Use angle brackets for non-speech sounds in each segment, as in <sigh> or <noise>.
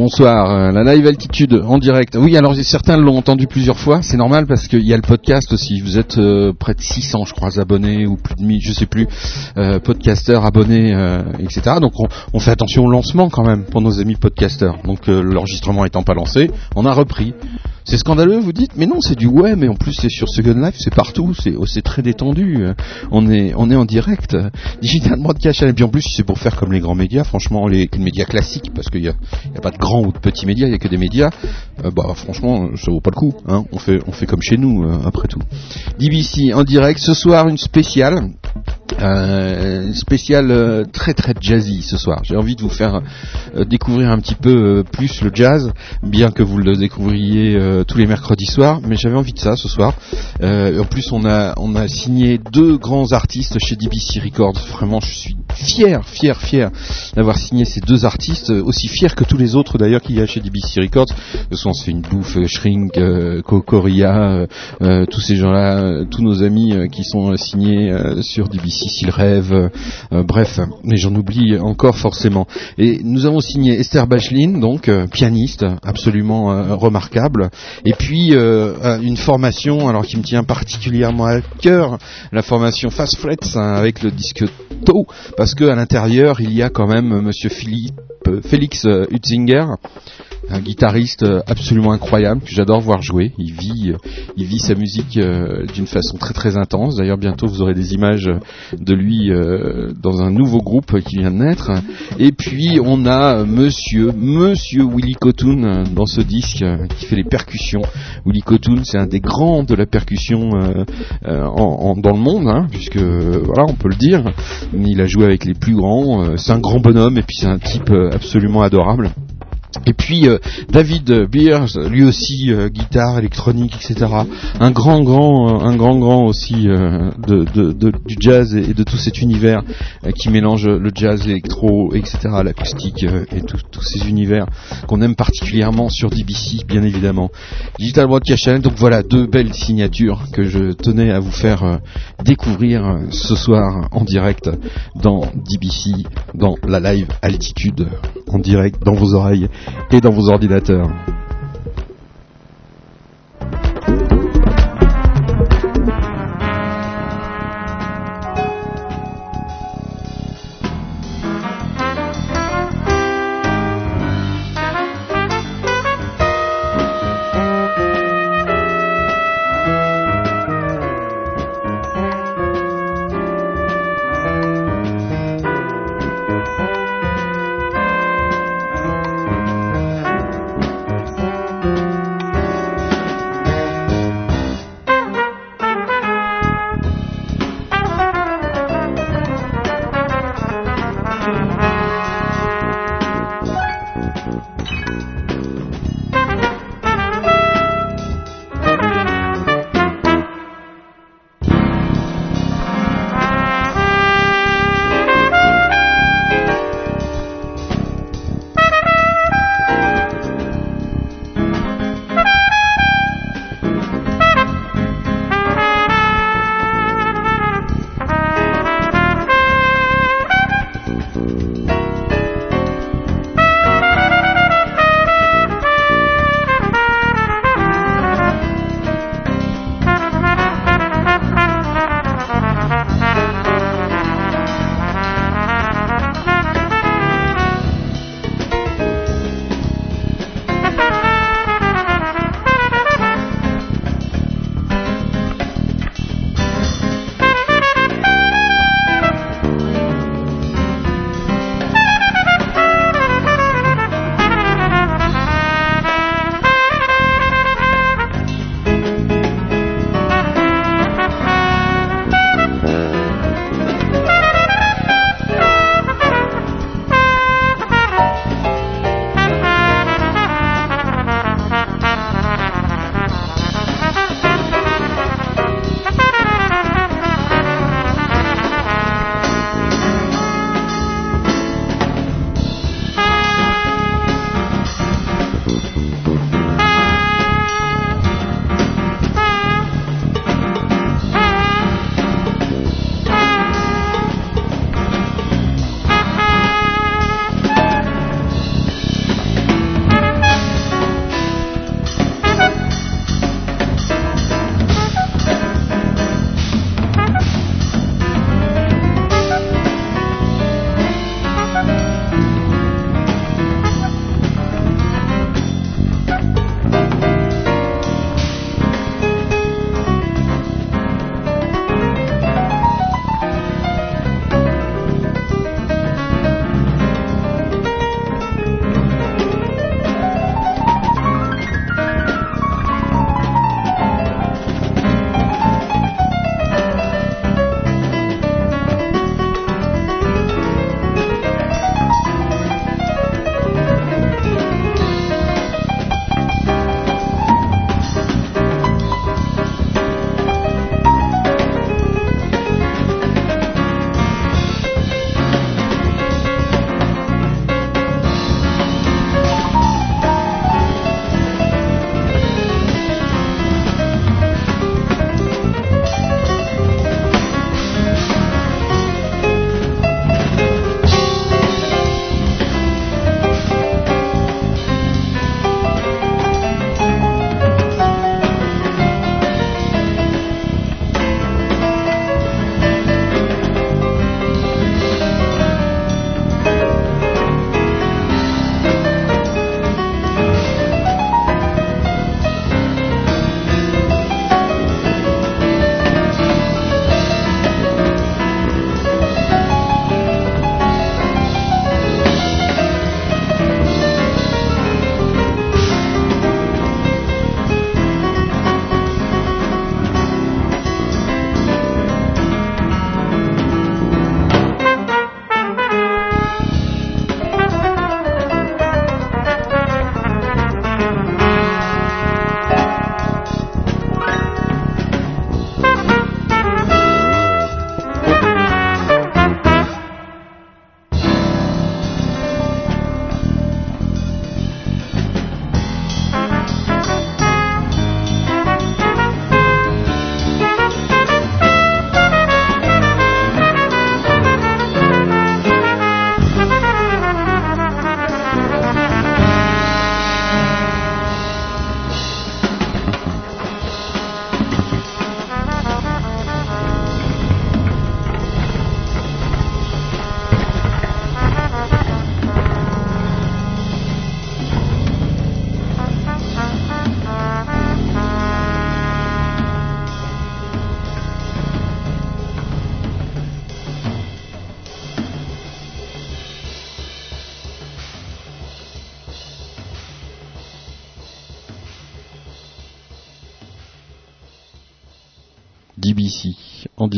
Bonsoir, euh, la live altitude en direct. Oui, alors certains l'ont entendu plusieurs fois, c'est normal parce qu'il y a le podcast aussi. Vous êtes euh, près de 600, je crois, abonnés ou plus de 1000, je sais plus, euh, podcasters abonnés, etc. Donc on, on fait attention au lancement quand même pour nos amis podcasters. Donc l'enregistrement étant pas lancé, on a repris. C'est scandaleux, vous dites Mais non, c'est du web, mais en plus c'est sur Second Life, c'est partout, c'est oh, très détendu. euh, On est, on est en direct. Digital Broadcast, et puis en plus c'est pour faire comme les grands médias, franchement, les, médias classiques, parce qu'il y a, a pas de grands ou de petits médias, il y a que des médias. Euh, bah franchement, ça vaut pas le coup. Hein. On fait, on fait comme chez nous, euh, après tout. DBC en direct ce soir, une spéciale. Euh, une spéciale euh, très très jazzy ce soir. J'ai envie de vous faire euh, découvrir un petit peu euh, plus le jazz, bien que vous le découvriez euh, tous les mercredis soirs, mais j'avais envie de ça ce soir. Euh, en plus, on a on a signé deux grands artistes chez DBC Records. Vraiment, je suis fier, fier, fier d'avoir signé ces deux artistes, aussi fier que tous les autres d'ailleurs qu'il y a chez DBC Records. De toute on une bouffe, Shrink, euh, tous ces gens-là, tous nos amis qui sont signés sur DBC s'ils rêvent, euh, euh, bref, mais j'en oublie encore forcément. Et nous avons signé Esther Bachelin, donc euh, pianiste, absolument remarquable, et puis une formation, alors qui me tient particulièrement à cœur, la formation Fast Frets hein, avec le disque Toe, parce que à l'intérieur il y a quand même Monsieur Philippe, Félix Hutzinger, un guitariste euh, absolument incroyable que j'adore voir jouer. Il vit, euh, il vit sa musique euh, d'une façon très très intense. D'ailleurs, bientôt vous aurez des images de lui dans un nouveau groupe qui vient de naître. Et puis on a Monsieur, Monsieur Willy Cotoun dans ce disque qui fait les percussions. Willy Cotoun, c'est un des grands de la percussion dans le monde, hein, puisque voilà, on peut le dire. Il a joué avec les plus grands. c'est un grand bonhomme et puis c'est un type absolument adorable. Et puis euh, David Beers, lui aussi euh, guitare électronique, etc. Un grand, grand, euh, un grand, grand aussi de, du jazz et, de tout cet univers qui mélange le jazz, l'électro, etc. L'acoustique et tous ces univers qu'on aime particulièrement sur DBC, bien évidemment. Digital Broadcast Channel. Donc voilà deux belles signatures que je tenais à vous faire découvrir ce soir en direct dans DBC, dans la live altitude, en direct dans vos oreilles et dans vos ordinateurs.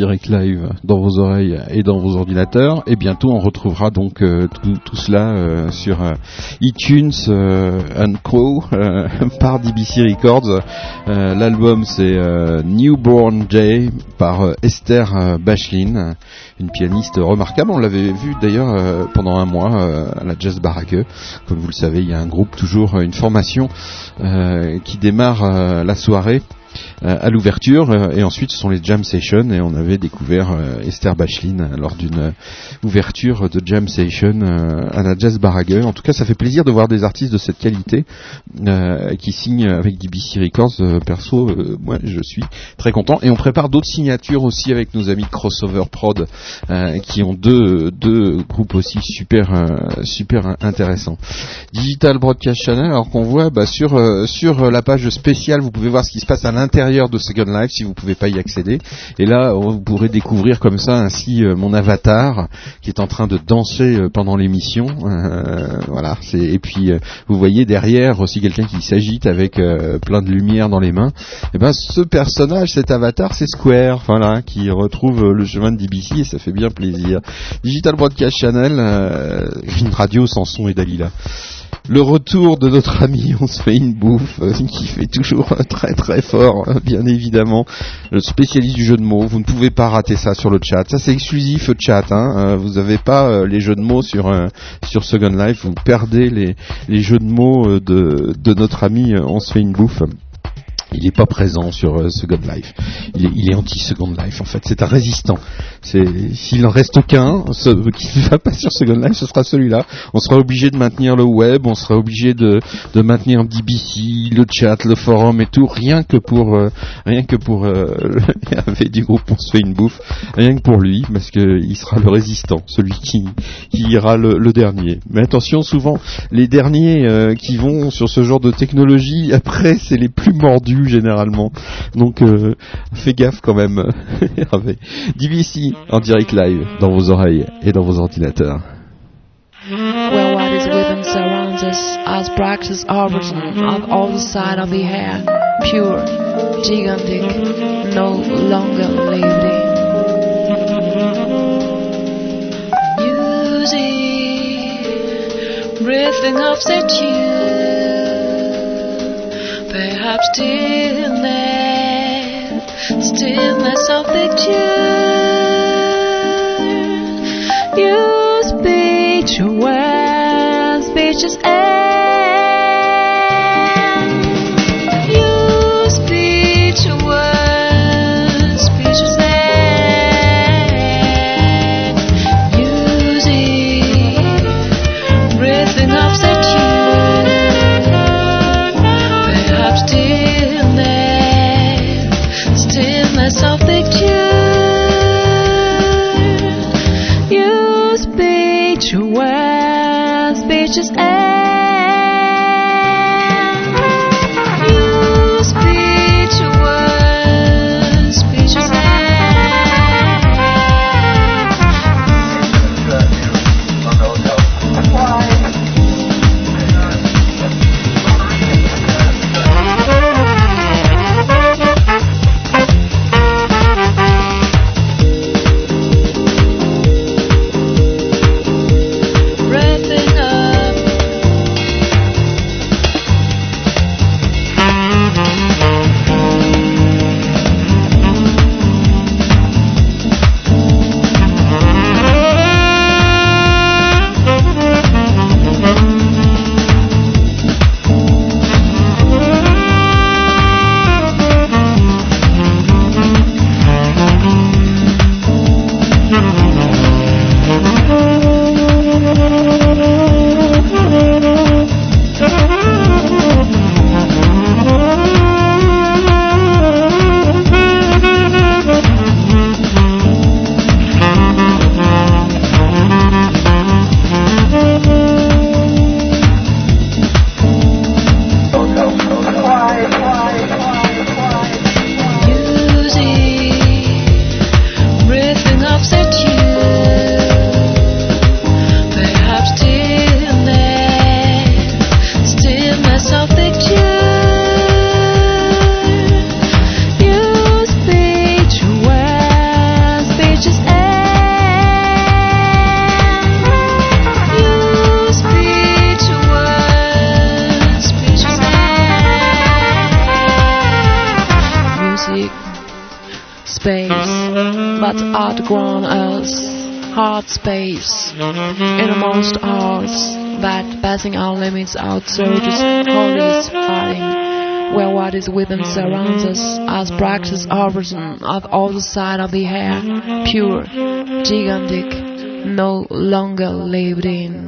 Direct live dans vos oreilles et dans vos ordinateurs. Et bientôt, on retrouvera donc euh, tout, cela euh, sur euh, iTunes and Co <laughs> par DBC Records. L'album c'est Newborn Day par Esther Bachelin, une pianiste remarquable. On l'avait vu d'ailleurs pendant un mois à la Jazz Baraque. Comme vous le savez, il y a un groupe toujours une formation qui démarre la soirée à l'ouverture euh, et ensuite ce sont les jam sessions et on avait découvert euh, Esther Bachelin lors d'une ouverture de jam session à la Jazz Barague. En tout cas, ça fait plaisir de voir des artistes de cette qualité qui signent avec DBC Records. perso, moi, je suis très content et on prépare d'autres signatures aussi avec nos amis Crossover Prod qui ont deux deux groupes aussi super super intéressants. Digital Broadcast Channel, alors qu'on voit bah, sur sur la page spéciale, vous pouvez voir ce qui se passe à l'intérieur de Second Life si vous pouvez pas y accéder. Et là, vous pourrez découvrir comme ça ainsi euh, mon avatar qui est en train de danser euh, pendant l'émission. Euh, voilà. Et puis vous voyez derrière aussi quelqu'un qui s'agite avec plein de lumière dans les mains. Et ben ce personnage, cet avatar, c'est Square, voilà, qui retrouve le chemin de DBC et ça fait bien plaisir. Digital Broadcast Channel, une radio sans son et Dalila le retour de notre ami, on se fait une bouffe, euh, qui fait toujours très très fort, hein, bien évidemment. Le spécialiste du jeu de mots, vous ne pouvez pas rater ça sur le chat. Ça c'est exclusif chat, hein. Euh, vous n'avez pas euh, les jeux de mots sur Second Life, vous perdez les, les jeux de mots de, de notre ami, on se fait une bouffe il n'est pas présent sur euh, Second Life. Il est, anti-Second Life en fait. C'est un résistant. S'il en reste aucun ce, qui ne va pas sur Second Life, ce sera celui-là. On sera obligé de maintenir le web, on sera obligé de, maintenir DBC, le chat, le forum et tout, rien que pour euh, rien que pour euh, avec du groupe on se fait une bouffe, rien que pour lui, parce que il sera le résistant, celui qui ira le, dernier. Mais attention, souvent les derniers qui vont sur ce genre de technologie, <laughs> après c'est les plus mordus généralement. Donc euh, fais gaffe quand même. <laughs> DBC en direct live dans vos oreilles et dans vos ordinateurs. Well, what is within surrounds us as practice origin on all side of the hair, pure, gigantic, no longer lazy. Music, breathing of the tune. Perhaps stillness, stillness of the tune. You speech where speech is innermost ours, that passing our limits out surges, holy fighting, where what is within surrounds us, as practice origin of all the side of the hair, pure, gigantic, no longer lived in.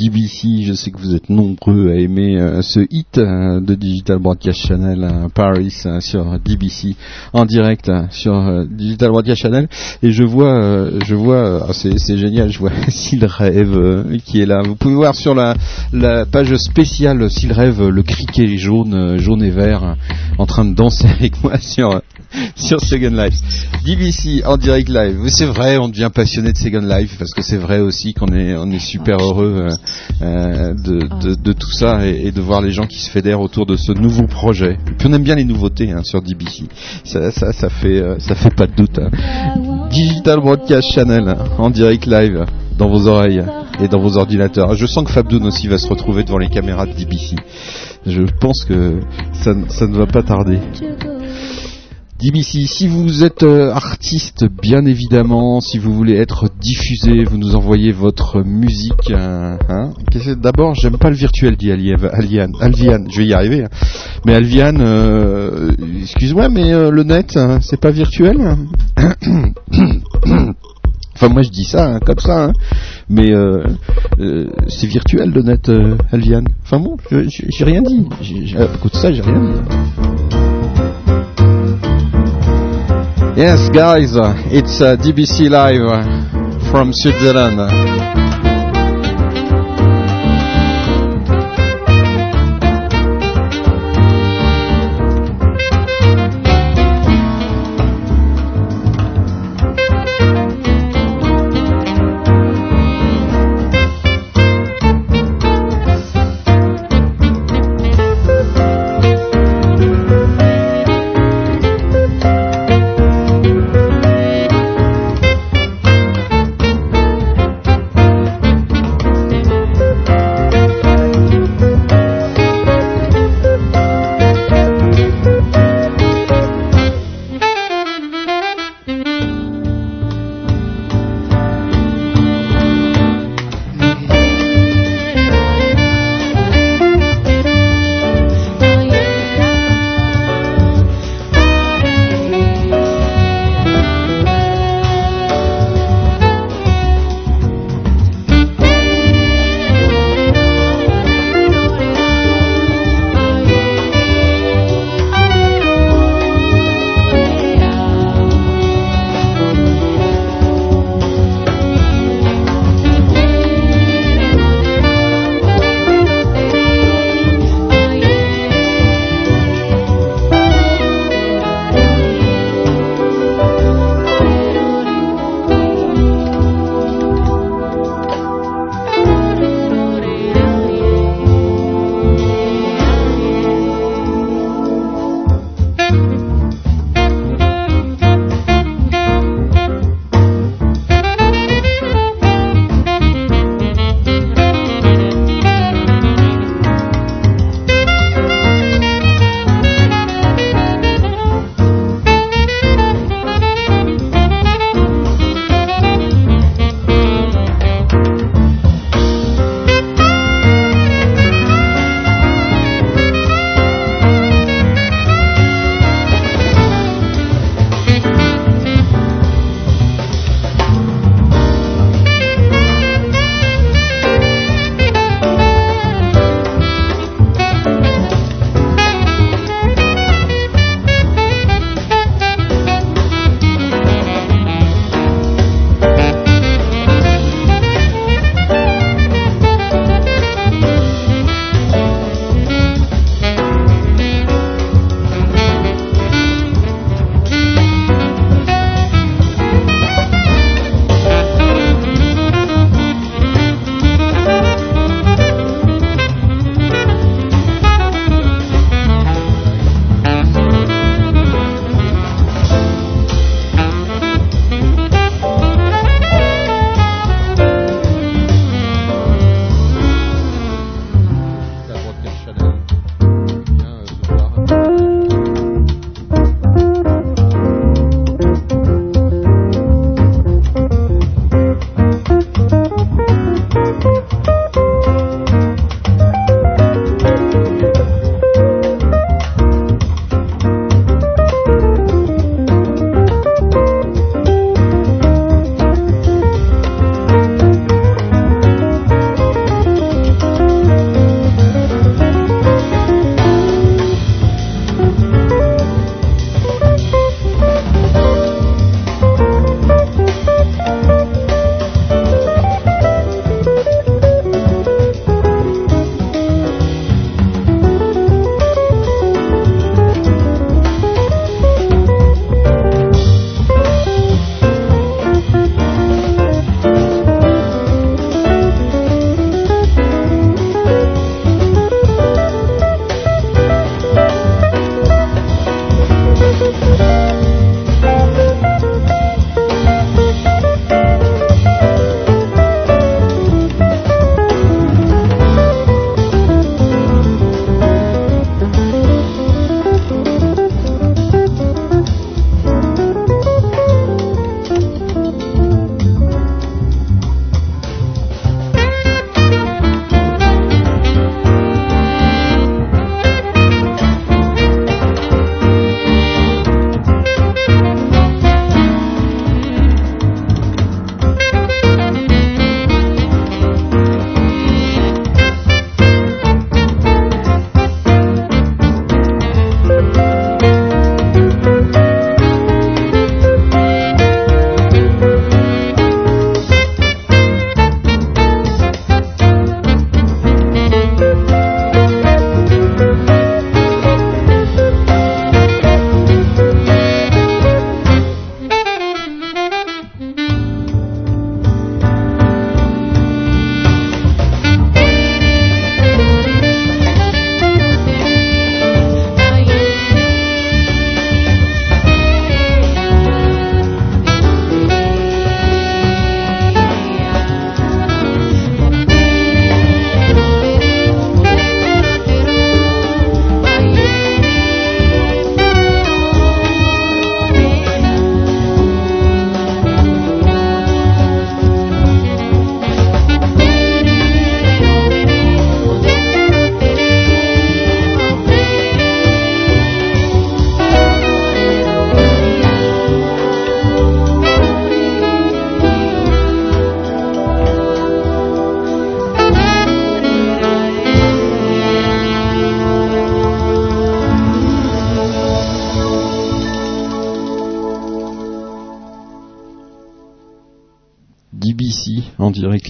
DBC, je sais que vous êtes nombreux à aimer euh, ce hit euh, de Digital Broadcast Channel euh, Paris sur DBC en direct sur Digital Broadcast Channel et je vois je vois ah, c'est génial, je vois <laughs> S'il rêve qui est là. Vous pouvez voir sur la, la page spéciale S'il rêve le criquet jaune jaune et vert en train de danser <laughs> avec moi sur sur Second Life. DBC en direct live. C'est vrai, on devient passionné de Second Life parce que c'est vrai aussi qu'on est on est super heureux euh, de, de, tout ça et, de voir les gens qui se fédèrent autour de ce nouveau projet. puis on aime bien les nouveautés hein, sur DBC. Ça, ça, ça fait euh, ça fait pas de doute. Hein. Digital Broadcast Channel en direct live dans vos oreilles et dans vos ordinateurs. Je sens que Fabdoun aussi va se retrouver devant les caméras de DBC. Je pense que ça, ça ne va pas tarder. DBC, si vous êtes euh, artiste, bien évidemment, si vous voulez être diffusé, vous nous envoyez votre musique. Euh, hein. D'abord, j'aime pas le virtuel, dit Alvian. Alvian, je vais y arriver. Hein. Mais Alvian, euh, excuse-moi, mais le net, hein, c'est pas virtuel <coughs> Enfin, moi, je dis ça comme ça, mais c'est virtuel le net, Alvian. Enfin bon, j'ai rien dit. Écoute ça, j'ai rien dit. Yes, guys, it's uh, DBC Live uh, from Switzerland.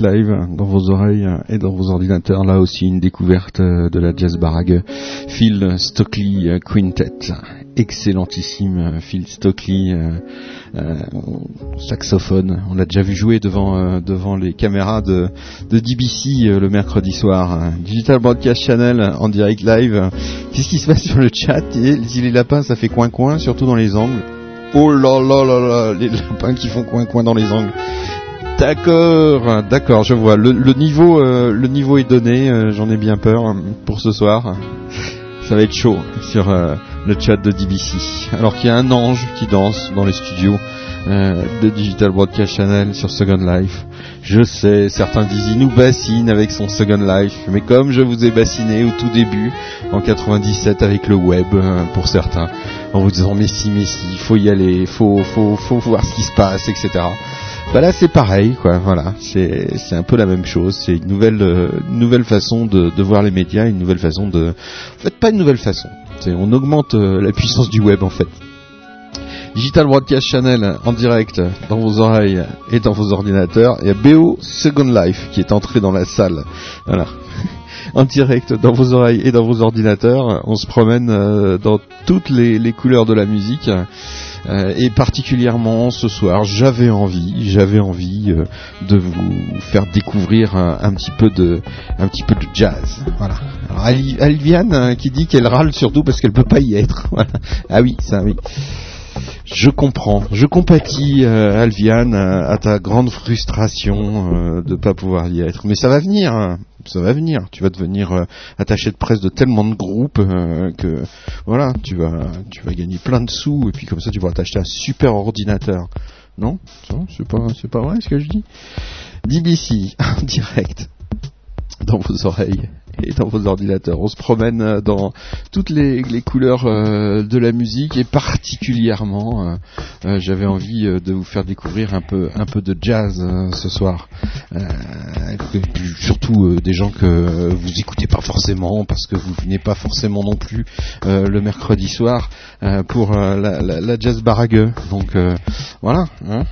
Live dans vos oreilles et dans vos ordinateurs. Là aussi une découverte de la jazz barague. Phil Stockley Quintet. Excellentissime Phil Stockley. Euh, saxophone. On l'a déjà vu jouer devant, euh, devant les caméras de, de DBC le mercredi soir. Digital Broadcast Channel en direct live. Qu'est-ce qui se passe sur le chat? Et, Les lapins, ça fait coin-coin, surtout dans les angles. Oh là là là là, les lapins qui font coin-coin dans les angles. D'accord, d'accord, je vois. Le, niveau, euh, le niveau est donné. Euh, j'en ai bien peur hein, pour ce soir. Ça va être chaud sur euh, le chat de DBC. Alors qu'il y a un ange qui danse dans les studios de Digital Broadcast Channel sur Second Life. Je sais, certains disent il nous bassine avec son Second Life, mais comme je vous ai bassiné au tout début, en 97 avec le web, pour certains, en vous disant mais si, mais si, faut y aller, faut, faut, faut voir ce qui se passe, etc. Bah là c'est pareil, quoi. Voilà, c'est c'est un peu la même chose. C'est une nouvelle euh, nouvelle façon de, de voir les médias, une nouvelle façon de. En fait, pas une nouvelle façon. C'est on augmente euh, la puissance du web en fait. Digital Broadcast Channel en direct dans vos oreilles et dans vos ordinateurs. Il y a BO Second Life qui est entré dans la salle. Voilà. <laughs> en direct dans vos oreilles et dans vos ordinateurs. On se promène euh, dans toutes les, les couleurs de la musique. Euh, et particulièrement ce soir, j'avais envie, j'avais envie euh, de vous faire découvrir un, petit peu de, un petit peu de jazz. Voilà. Alors Alviane hein, qui dit qu'elle râle surtout parce qu'elle peut pas y être. <laughs> Ah oui, ça oui. Je comprends, je compatis, euh, Alviane, à, ta grande frustration de pas pouvoir y être. Mais ça va venir, hein. Ça va venir. Tu vas devenir euh, attaché de presse de tellement de groupes que voilà, tu vas, tu vas gagner plein de sous et puis comme ça tu pourras t'acheter un super ordinateur. Non, c'est pas, c'est pas vrai ce que je dis? DBC <laughs> en direct dans vos oreilles et dans vos ordinateurs. On se promène euh, dans toutes les, couleurs euh, de la musique et particulièrement, euh, j'avais envie de vous faire découvrir un peu un peu de jazz ce soir. surtout des gens que vous écoutez pas forcément parce que vous venez pas forcément non plus le mercredi soir pour la, jazz barague. Donc voilà. Hein,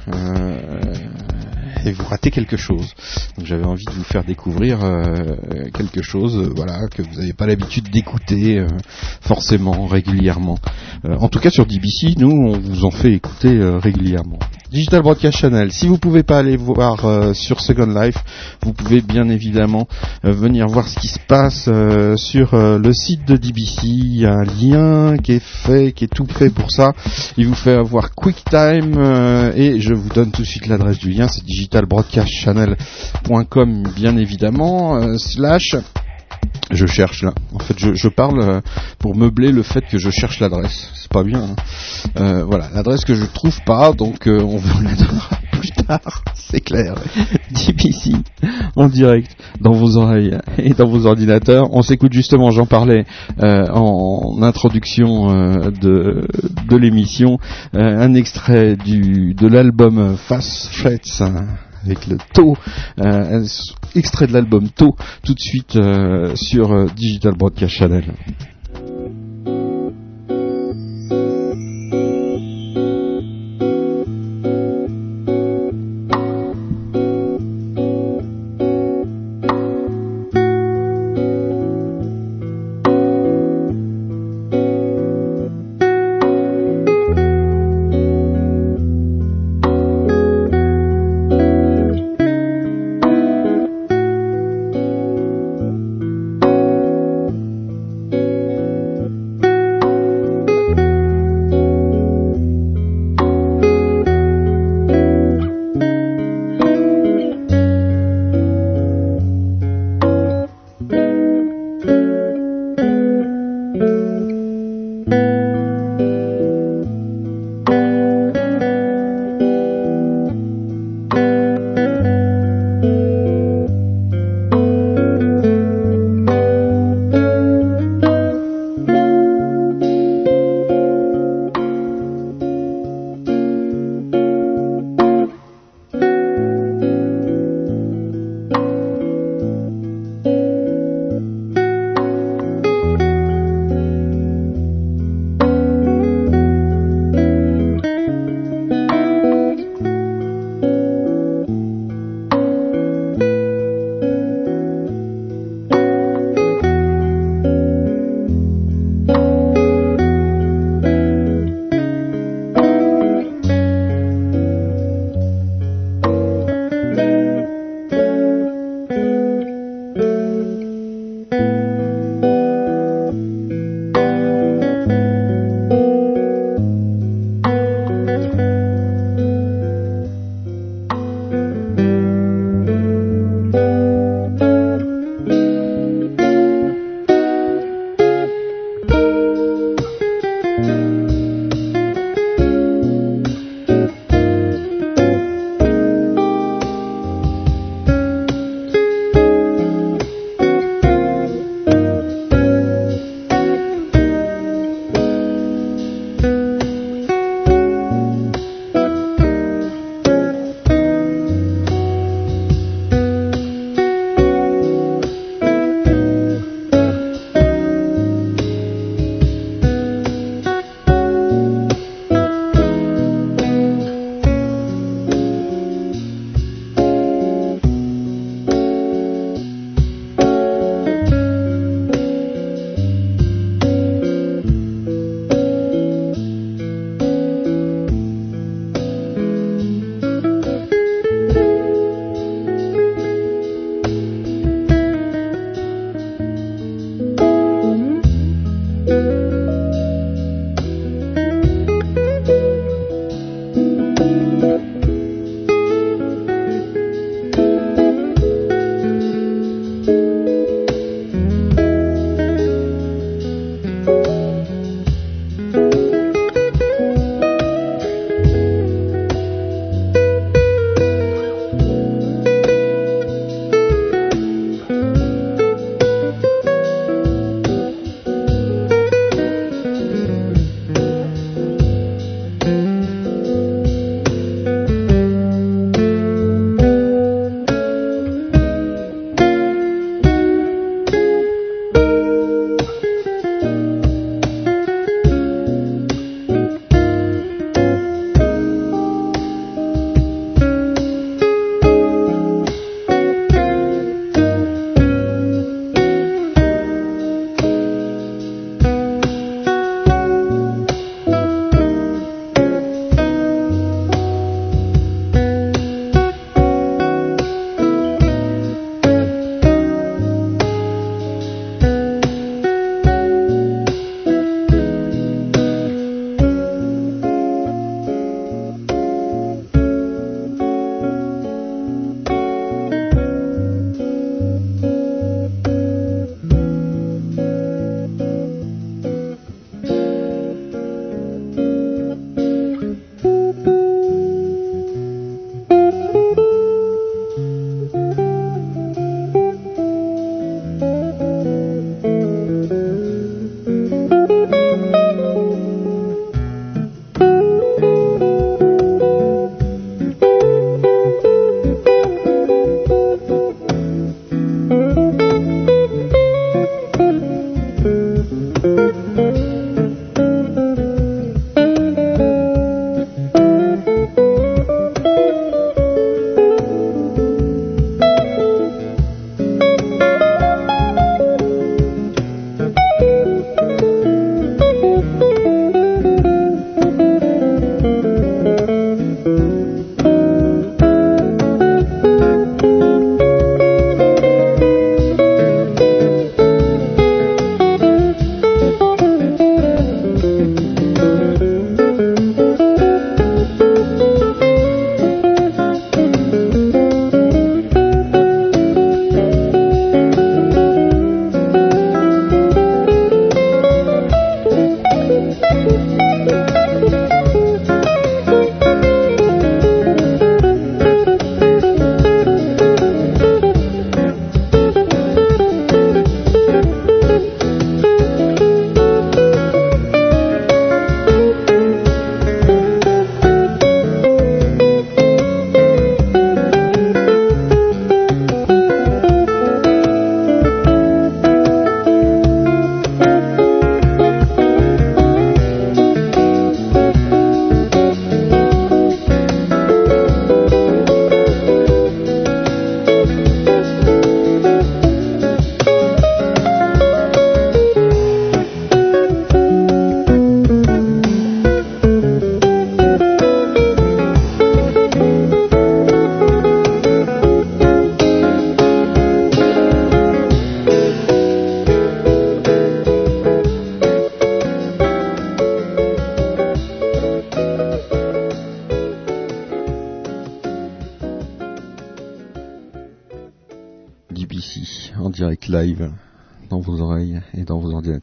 et vous ratez quelque chose. Donc j'avais envie de vous faire découvrir quelque chose euh, voilà, que vous n'avez pas l'habitude d'écouter euh, forcément régulièrement. Euh, en tout cas sur DBC, nous on vous en fait écouter régulièrement. Digital Broadcast Channel. Si vous pouvez pas aller voir sur Second Life, vous pouvez bien évidemment venir voir ce qui se passe sur le site de DBC. Il y a un lien qui est fait, qui est tout fait pour ça. Il vous fait avoir QuickTime et je vous donne tout de suite l'adresse du lien. C'est digitalbroadcastchannel.com bien évidemment slash je cherche là. En fait, je, parle euh, pour meubler le fait que je cherche l'adresse. C'est pas bien. Hein. Euh, voilà, l'adresse que je trouve pas, donc euh, on vous la donnera <laughs> plus tard. C'est clair. <laughs> DPC en direct dans vos oreilles et dans vos ordinateurs. On s'écoute justement. J'en parlais en introduction de de l'émission. un extrait du de l'album Fast Threats avec le taux, euh, extrait de l'album taux, tout de suite euh, sur euh, Digital Broadcast Channel.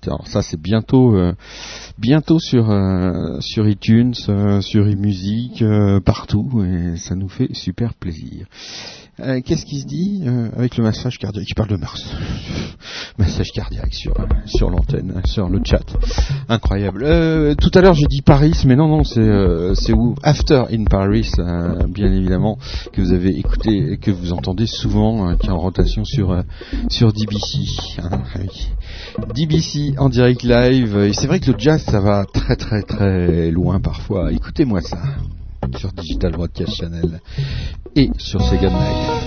Alors ça c'est bientôt euh, bientôt sur euh, sur iTunes, euh, sur eMusic, partout et ça nous fait super plaisir. Qu'est-ce qui se dit avec le massage cardiaque? Je parle de Mars. <laughs> massage cardiaque sur sur l'antenne, sur le chat. Incroyable. Euh, tout à l'heure j'ai dit Paris, mais non non c'est c'est où? After in Paris, bien évidemment que vous avez écouté que vous entendez souvent, qui est en rotation sur sur DBC. Hein, DBC en direct live. Et c'est vrai que le jazz ça va très très très loin parfois. Écoutez-moi ça sur Digital Broadcast Channel et sur Sega Night.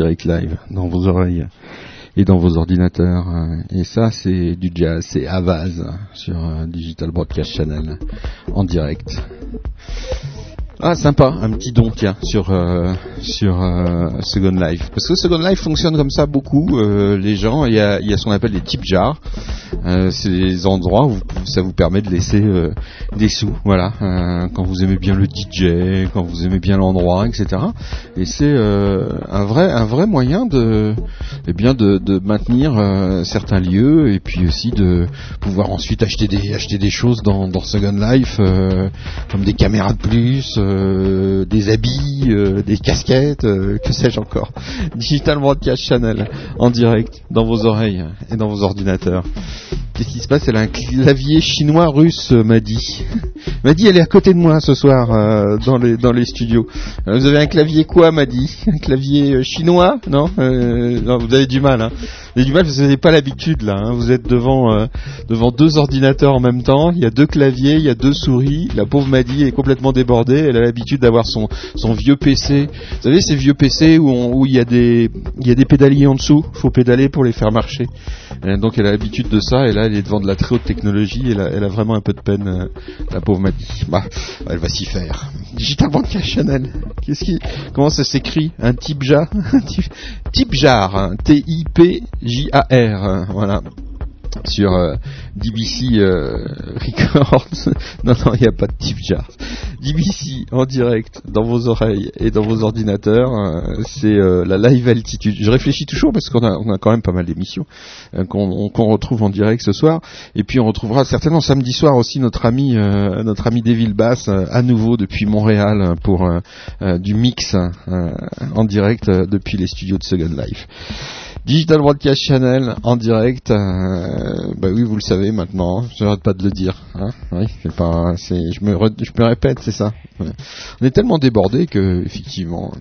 Direct live dans vos oreilles et dans vos ordinateurs. Et ça, c'est du jazz, c'est Avaz sur euh, Digital Broadcast Channel en direct. Ah sympa, un petit don tiens sur euh, sur euh, Second Life parce que Second Life fonctionne comme ça beaucoup euh, les gens il y a, il y a ce qu'on appelle des tip jars c'est des endroits où ça vous permet de laisser des sous voilà quand vous aimez bien le DJ quand vous aimez bien l'endroit etc et c'est un vrai un vrai moyen de eh bien de, de maintenir certains lieux et puis aussi de pouvoir ensuite acheter des acheter des choses dans, dans Second Life comme des caméras de plus euh, des habits, euh, des casquettes, euh, que sais-je encore. Digital Broadcast Channel en direct dans vos oreilles et dans vos ordinateurs. Qu'est-ce qui se passe? Elle a un clavier chinois russe, m'a dit. <laughs> m'a dit elle est à côté de moi ce soir dans les dans les studios. Vous avez un clavier quoi, m'a dit Un clavier chinois? Non, Vous avez du mal. Hein. Avez du mal vous n'avez pas l'habitude là. Hein. Vous êtes devant devant deux ordinateurs en même temps. Il y a deux claviers, il y a deux souris. La pauvre Maddy est complètement débordée. Elle a l'habitude d'avoir son, son vieux PC. Vous savez, ces vieux PC où, où il y a des, il y a des pédaliers en dessous. Faut pédaler pour les faire marcher. donc elle a l'habitude de ça. Et là, elle est devant de la très haute technologie. Elle a, elle a vraiment un peu de peine, euh, la pauvre Maddy. Bah, elle va s'y faire. Digital Banca Chanel. Qu'est-ce qui, comment ça s'écrit? Un type jar, <laughs> type jar, T-I-P-J-A-R. Voilà sur euh, DBC euh, Records. <laughs> non, non, il n'y a pas de type jar. DBC en direct dans vos oreilles et dans vos ordinateurs, euh, c'est la live altitude. Je réfléchis toujours parce qu'on a, quand même pas mal d'émissions qu'on, retrouve en direct ce soir. Et puis on retrouvera certainement samedi soir aussi notre ami, notre ami Deville Bass à nouveau depuis Montréal pour du mix en direct depuis les studios de Second Life. Digital Broadcast Channel en direct. Euh, bah oui, vous le savez maintenant. Je n'arrête pas de le dire. Hein oui, pas, je me, je me répète, c'est ça. On est tellement débordé que effectivement.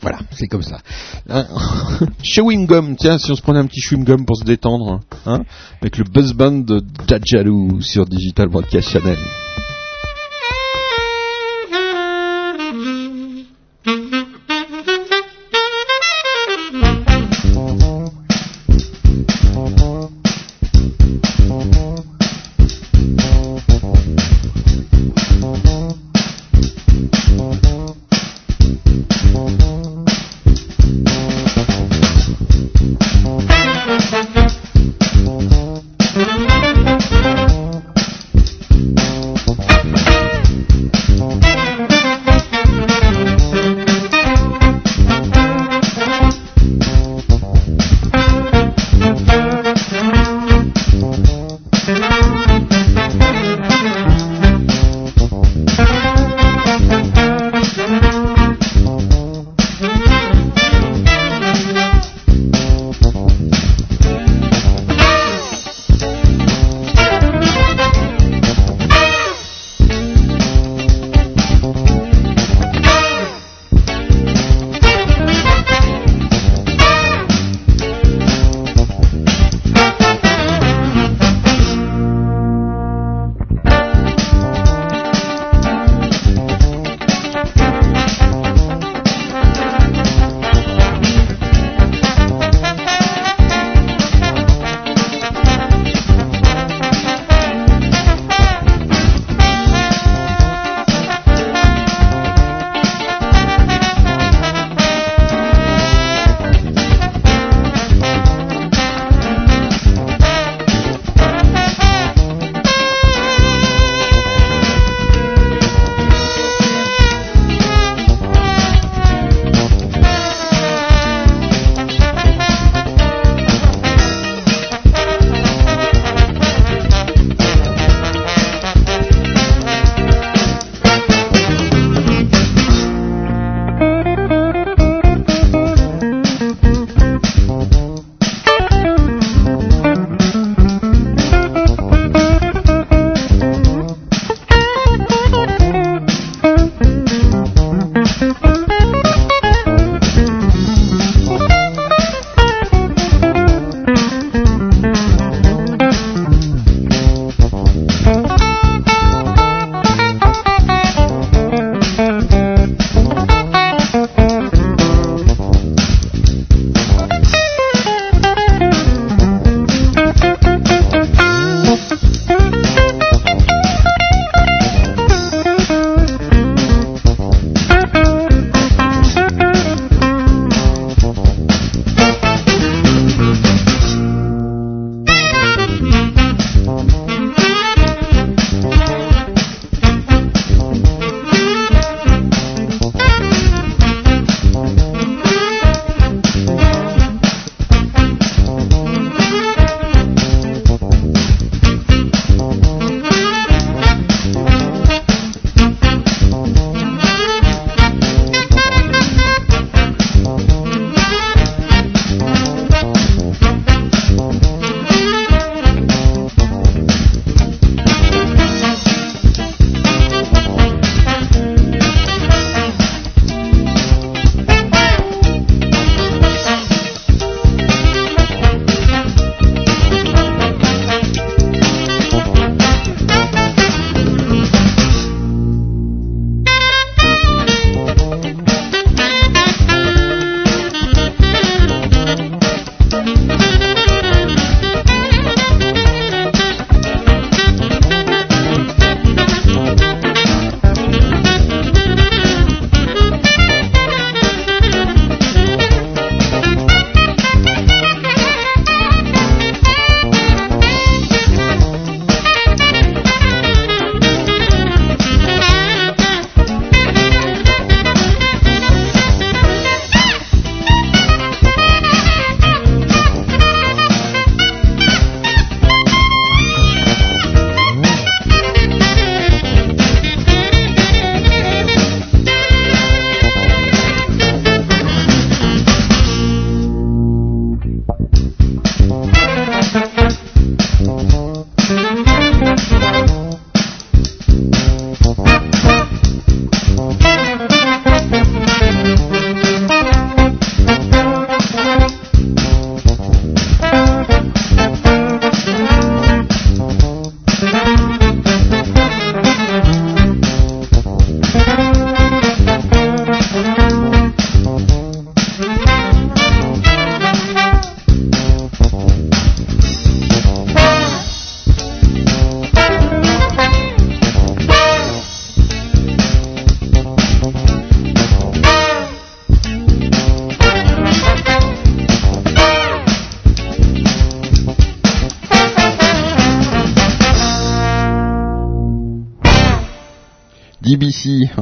Voilà, c'est comme ça. Hein <laughs> chewing gum, tiens, si on se prenait un petit chewing gum pour se détendre, hein, avec le buzz band de Dajalou sur Digital Broadcast Channel.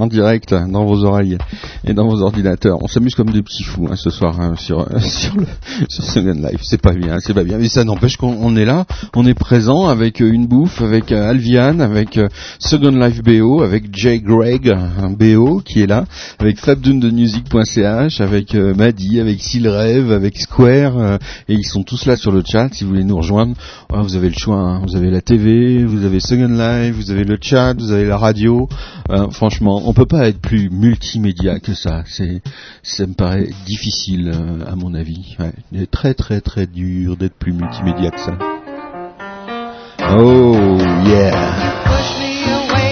Direct dans vos oreilles et dans vos ordinateurs. On s'amuse comme des petits fous hein, ce soir hein, sur <laughs> sur le sur Second Life. C'est pas bien, c'est pas bien. Mais ça n'empêche qu'on est là, on est présent avec euh, une bouffe, avec euh, Alvian, avec euh, Second Life BO, avec Jay Greg, BO qui est là, avec Fabdune de Music.ch, avec euh, Maddy, avec Silrev, avec Square, et ils sont tous là sur le chat. Si vous voulez nous rejoindre, ah, vous avez le choix. hein. Vous avez la TV, vous avez Second Life, vous avez le chat, vous avez la radio. Euh, franchement, on peut pas être plus multimédia que ça. C'est, ça me paraît difficile euh, à mon avis. Ouais. Très très très dur d'être plus multimédia que ça. Oh yeah. Push me away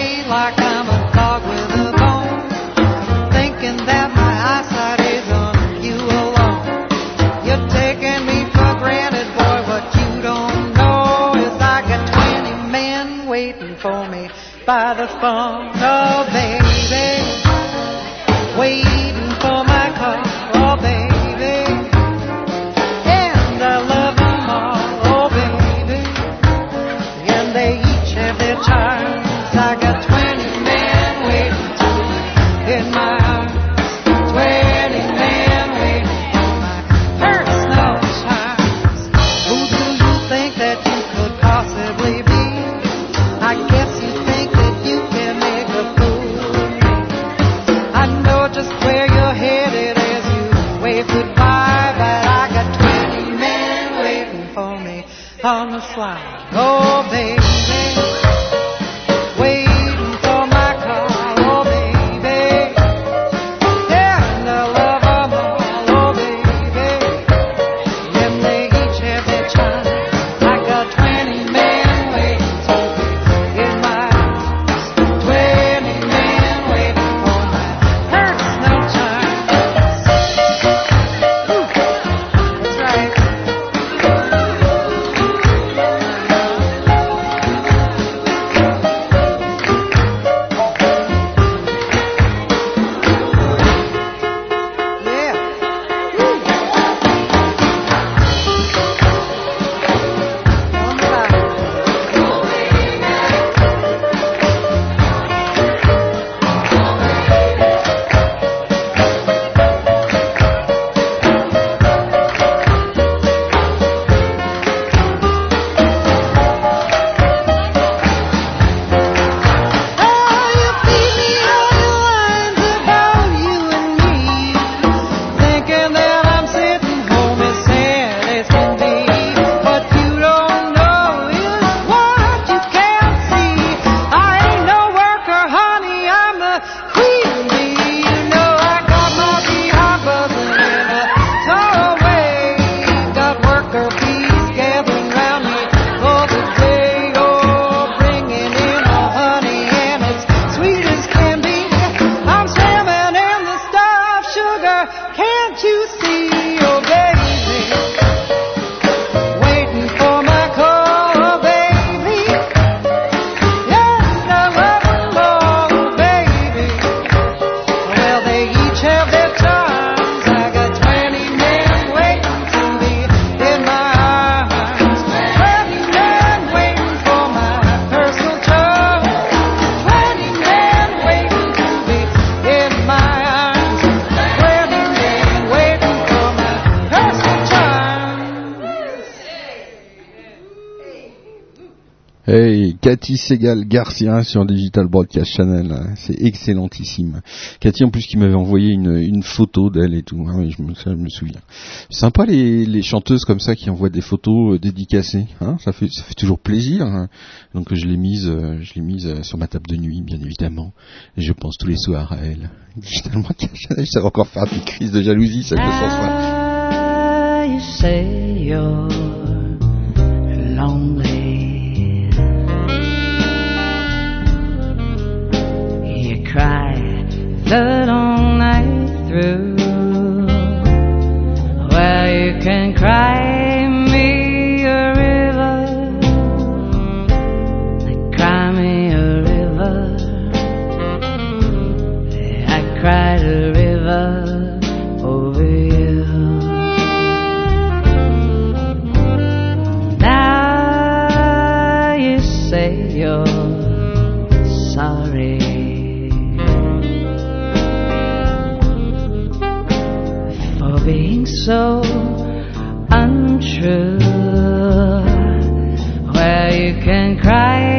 on Cathy Segal Garcia sur Digital Broadcast Channel, hein. c'est excellentissime. Cathy en plus qui m'avait envoyé une, une photo d'elle et tout, oui, je me, ça, je souviens. Sympa les, chanteuses comme ça qui envoient des photos euh, dédicacées, hein, ça fait toujours plaisir. hein. Donc je l'ai mise, euh, je l'ai mise euh, sur ma table de nuit, bien évidemment. Et je pense tous les soirs à elle. <laughs> Digital Broadcast Channel, ça va encore faire des crises de jalousie, ça je le sens. Cry the long night through. Well, you can cry me a river. Like, cry me a river. I cried a river so untrue where you can cry.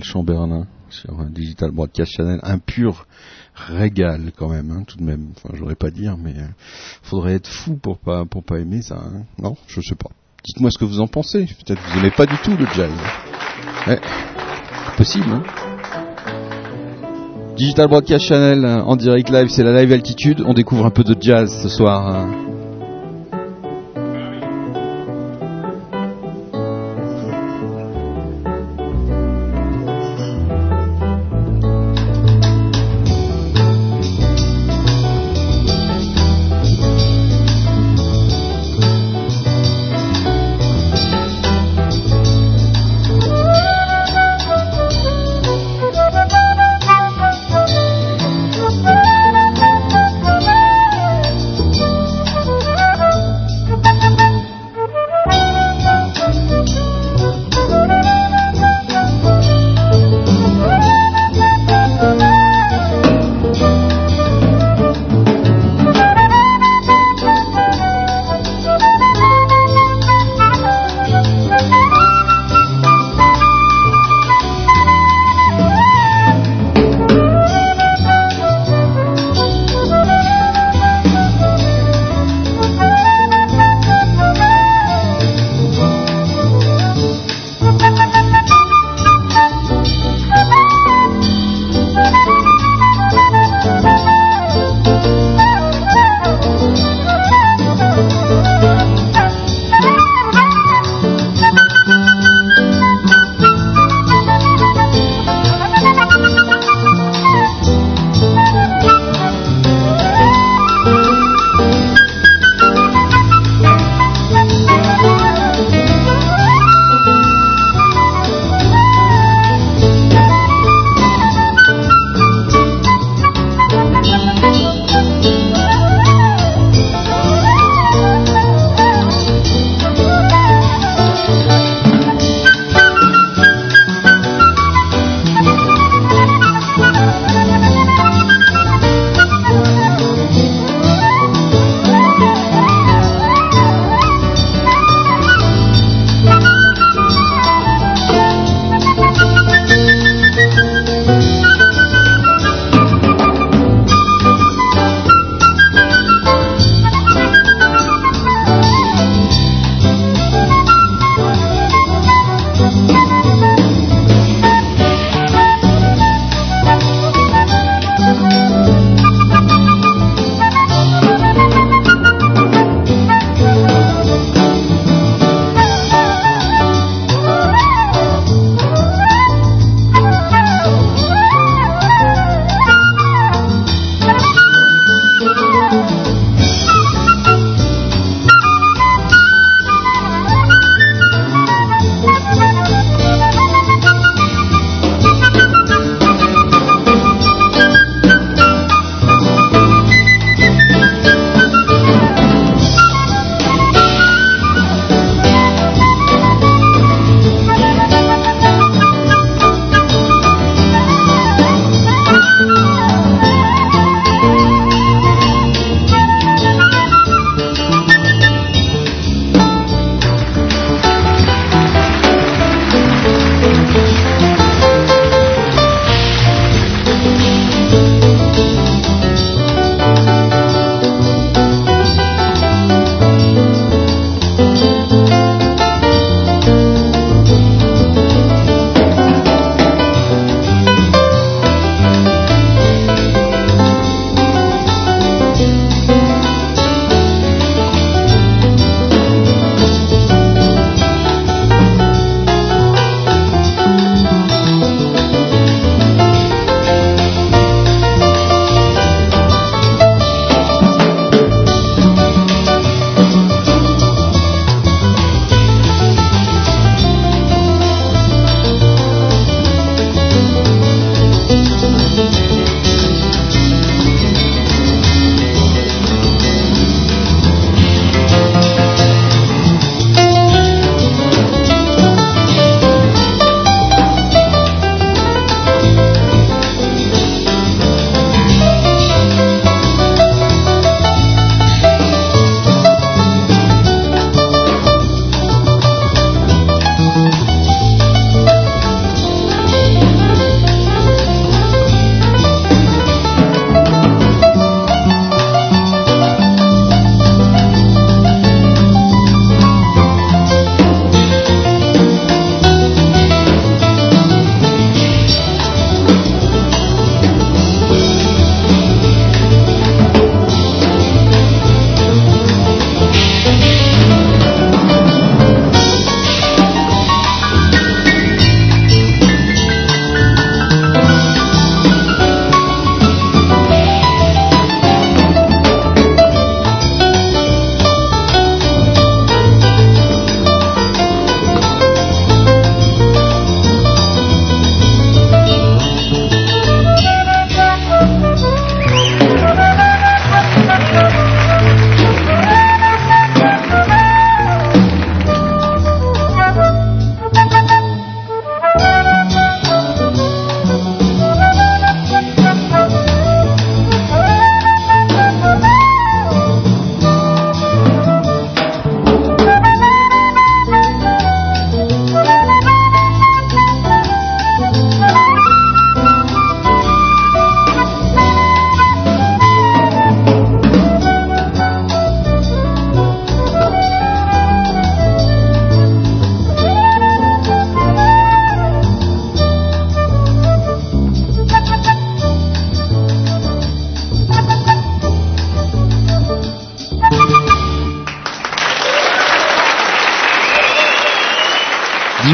Chantal Chamberlain sur un Digital Broadcast Channel, un pur régal quand même, hein, tout de même. J'aurais pas dire, mais euh, faudrait être fou pour pas pour pas aimer ça. hein. Non, je sais pas. Dites-moi ce que vous en pensez. Peut-être que vous aimez pas du tout le jazz. Ouais, possible. Hein Digital Broadcast Channel en direct live, c'est la live altitude. On découvre un peu de jazz ce soir.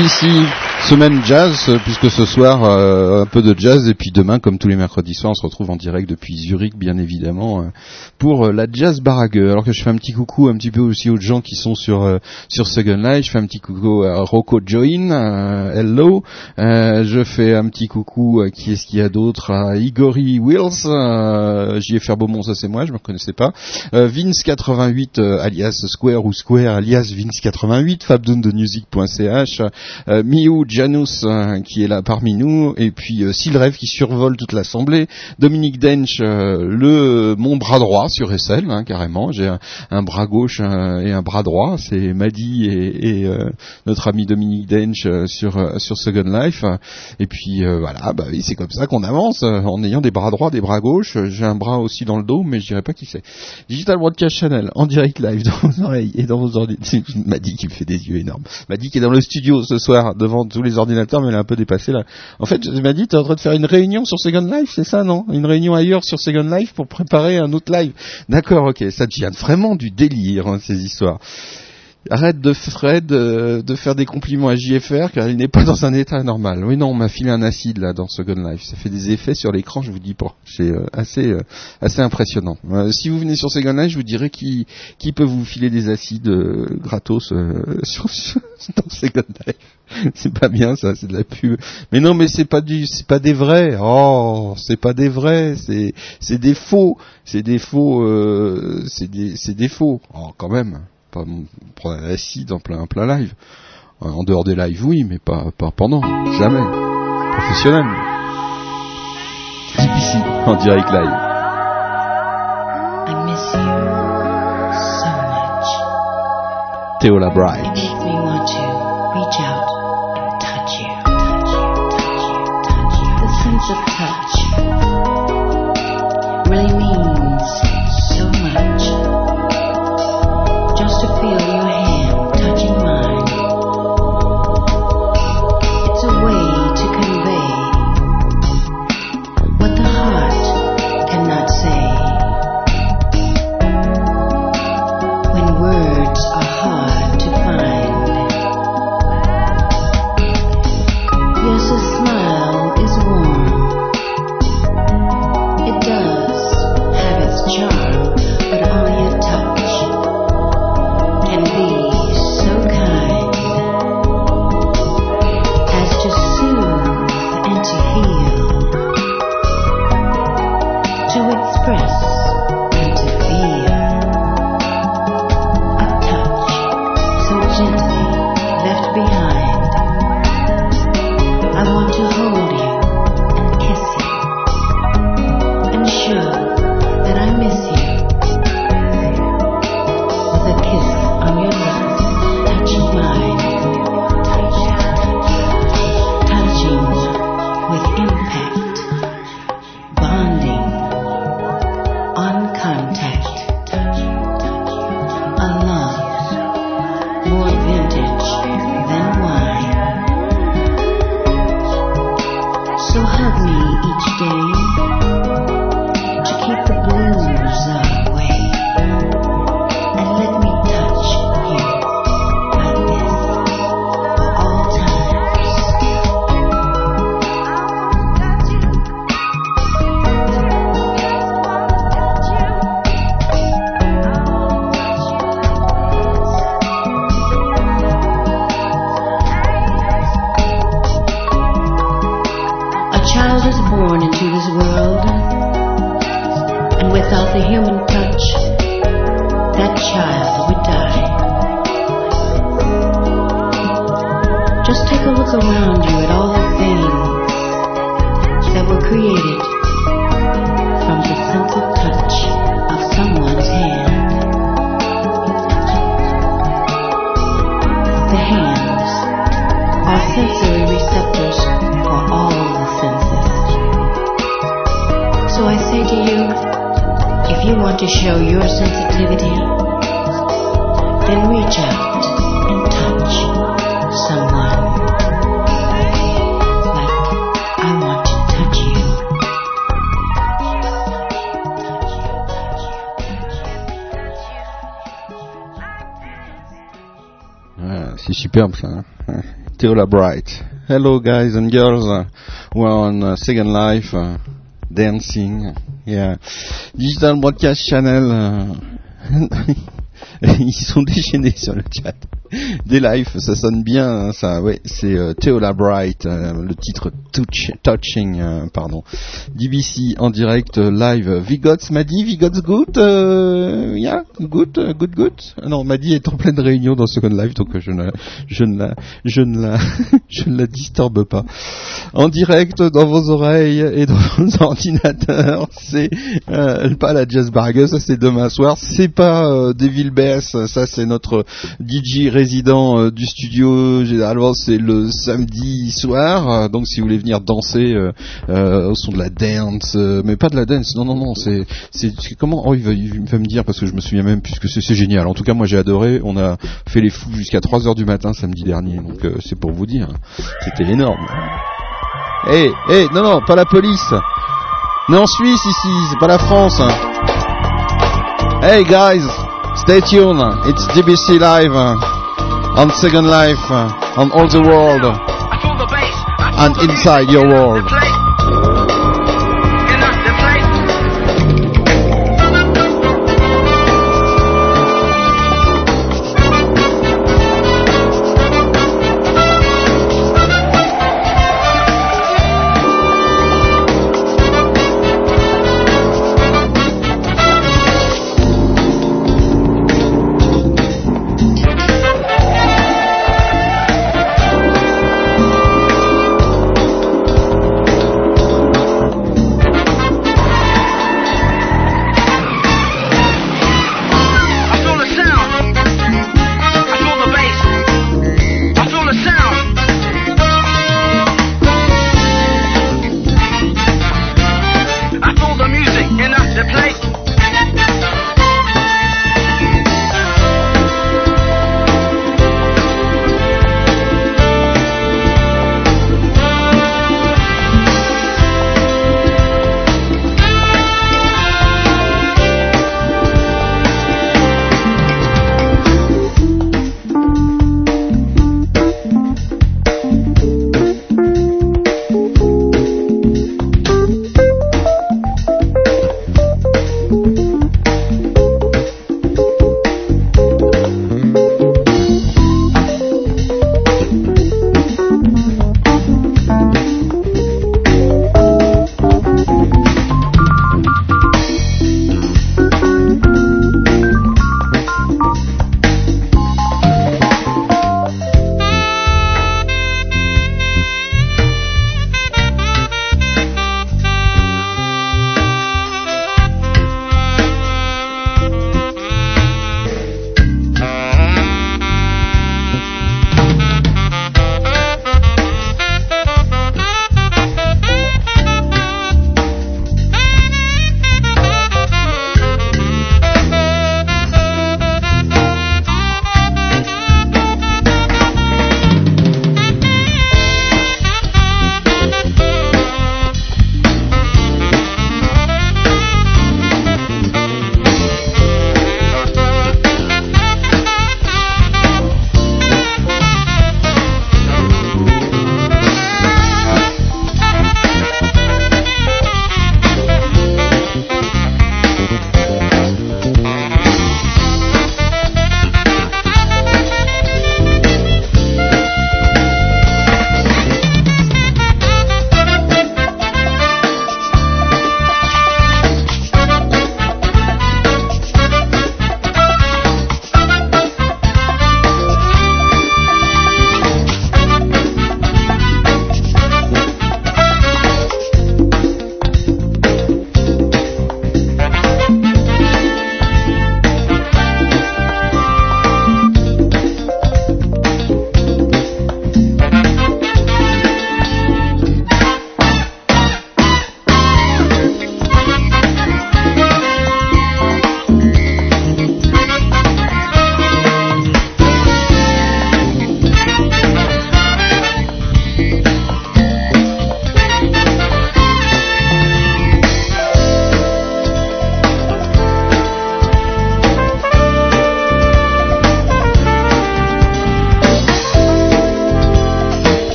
BBC, semaine jazz, puisque ce soir euh, un peu de jazz et puis demain, comme tous les mercredis soirs, on se retrouve en direct depuis Zurich, bien évidemment, euh, pour euh, la jazz barague. Alors que je fais un petit coucou un petit peu aussi aux gens qui sont sur sur Second Life. Je fais un petit coucou à Rocco Join, hello. Je fais un petit coucou à qui est-ce qu'il y a d'autre à Igori Wills. Euh, fait Beaumont, ça c'est moi, je me connaissais pas. Euh, Vince 88 euh, alias Square ou Square alias Vince 88, fabdoonthemusic.ch, euh, Miu Janus euh, qui est là parmi nous, et puis euh, Silrev qui survole toute l'assemblée, Dominique Dench, euh, le mon bras droit sur SL, hein, carrément. J'ai un, bras gauche euh, et un bras droit, c'est Maddy et, et, euh, notre ami Dominique Dench euh, sur euh, sur Second Life. Et puis euh, voilà, bah, c'est comme ça qu'on avance euh, en ayant des bras droits, des bras gauches. J'ai un bras aussi dans le dos, mais je dirais pas qui c'est. Digital Broadcast Channel en direct live dans vos oreilles et dans vos ordinateurs. <laughs> Maddy qui me fait des yeux énormes. Maddy qui est dans le studio ce soir devant tous les ordinateurs, mais elle est un peu dépassée là. En fait, Maddy, t'es en train de faire une réunion sur Second Life, c'est ça, non? Une réunion ailleurs sur Second Life pour préparer un autre live. D'accord, ok, ça devient vraiment du délire hein, ces histoires. Arrête de Fred euh, de faire des compliments à JFR car il n'est pas dans un état normal. Oui non, on m'a filé un acide là dans Second Life. Ça fait des effets sur l'écran, je vous dis pas. C'est euh, assez euh, assez impressionnant. Si vous venez sur Second Life, je vous dirai qui qui peut vous filer des acides gratos <laughs> sur, dans Second Life. C'est pas bien ça, c'est de la pub. Mais non, mais c'est pas du c'est pas des vrais. Oh, c'est pas des vrais, c'est c'est des faux, c'est des faux c'est des c'est des faux. Oh, quand même pas prendre un acide en plein, en plein live. Euh, En dehors des lives, oui, mais pas, pas pendant. Jamais. Professionnel. BBC, en direct live. I miss you so much. Théo Labraille. It makes me want to reach out and touch you, touch you, touch you, touch you. The sense of touch really means so much. Human touch, that child would die. Just take a look around you at all the things that were created from the simple touch of someone's hand. The hands are sensory receptors for all the senses. So I say to you, if you want to show your sensitivity, then reach out and touch someone like I want to touch you. Ouais, c'est superbe ça. hein. Ouais. Bright. Hello guys and girls, we're on uh, Second Life, uh, dancing, yeah. Digital Broadcast Channel, uh, <laughs> ils sont déchaînés sur le chat. Des lives, ça sonne bien, hein, ça, ouais, c'est euh, Teola Bright, euh, le titre Touch, Touching, euh, pardon. DBC en direct, euh, live. Vigots m'a dit, Vigots good, euh, yeah, good, good, good. Non, Maddy est en pleine réunion dans Second Life, donc je ne, je ne la, je ne la, <laughs> je ne la disturbe pas. En direct dans vos oreilles et dans <laughs> vos ordinateurs, c'est pas la Jazz Bargue, ça c'est demain soir. C'est pas Devil Bass, ça c'est notre DJ résident du studio. Généralement c'est le samedi soir, donc si vous voulez venir danser euh, euh, au son de la dance, euh, mais pas de la dance, non non non, c'est c'est comment Oh il va, me dire parce que je me souviens même puisque c'est génial. En tout cas moi j'ai adoré. On a fait les fous jusqu'à 3 heures du matin samedi dernier, donc c'est pour vous dire. C'était énorme. Eh, eh, non, non, pas la police. On en Suisse ici, c'est pas la France. hein. Hey guys, stay tuned. It's DBC Live uh, on Second Life uh, on all the world and inside your world.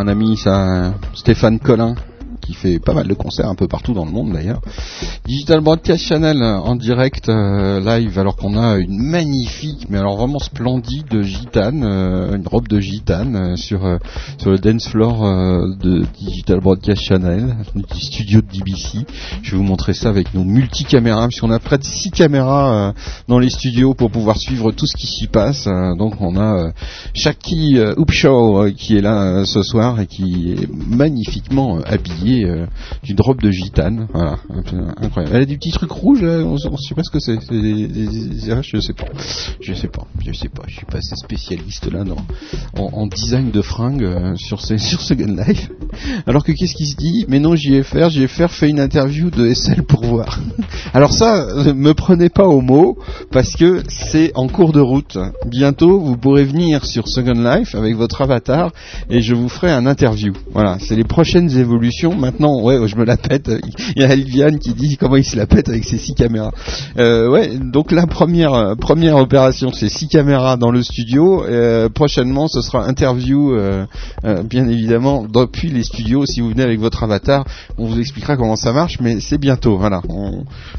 Un ami, ça, Stéphane Collin, qui fait pas mal de concerts un peu partout dans le monde d'ailleurs. Digital Broadcast Channel euh, en direct euh, live alors qu'on a une magnifique mais alors vraiment splendide gitane, euh, une robe de gitane sur sur le dance floor de Digital Broadcast Channel, du studio de DBC. Je vais vous montrer ça avec nos multicaméras puisqu'on a près de 6 caméras dans les studios pour pouvoir suivre tout ce qui s'y passe. Donc on a Shaki euh, Upshaw euh, qui est là euh, ce soir et qui est magnifiquement habillée d'une robe de gitane. Voilà, incroyable. Elle a des petits trucs rouges, on, on sait pas ce que c'est. Ah, Je sais pas. Je sais pas. Je sais pas. Je suis pas assez spécialiste là dans, en, design de fringues sur, ces, <laughs> sur Gun Life. Alors que qu'est-ce qui se dit Mais non, JFR, JFR fait une interview de SL pour voir. <laughs> Alors ça, euh, me prenez pas au mot parce que c'est en cours de route. Bientôt, vous pourrez venir sur Second Life avec votre avatar et je vous ferai un interview. Voilà, c'est les prochaines évolutions. Maintenant, ouais, je me la pète. Il y a Elviane qui dit comment il se la pète avec ses six caméras. Euh, ouais, donc la première euh, première opération, c'est six caméras dans le studio. Euh, prochainement, ce sera interview, bien évidemment, depuis les studios. Si vous venez avec votre avatar, on vous expliquera comment ça marche, mais c'est bientôt. Voilà,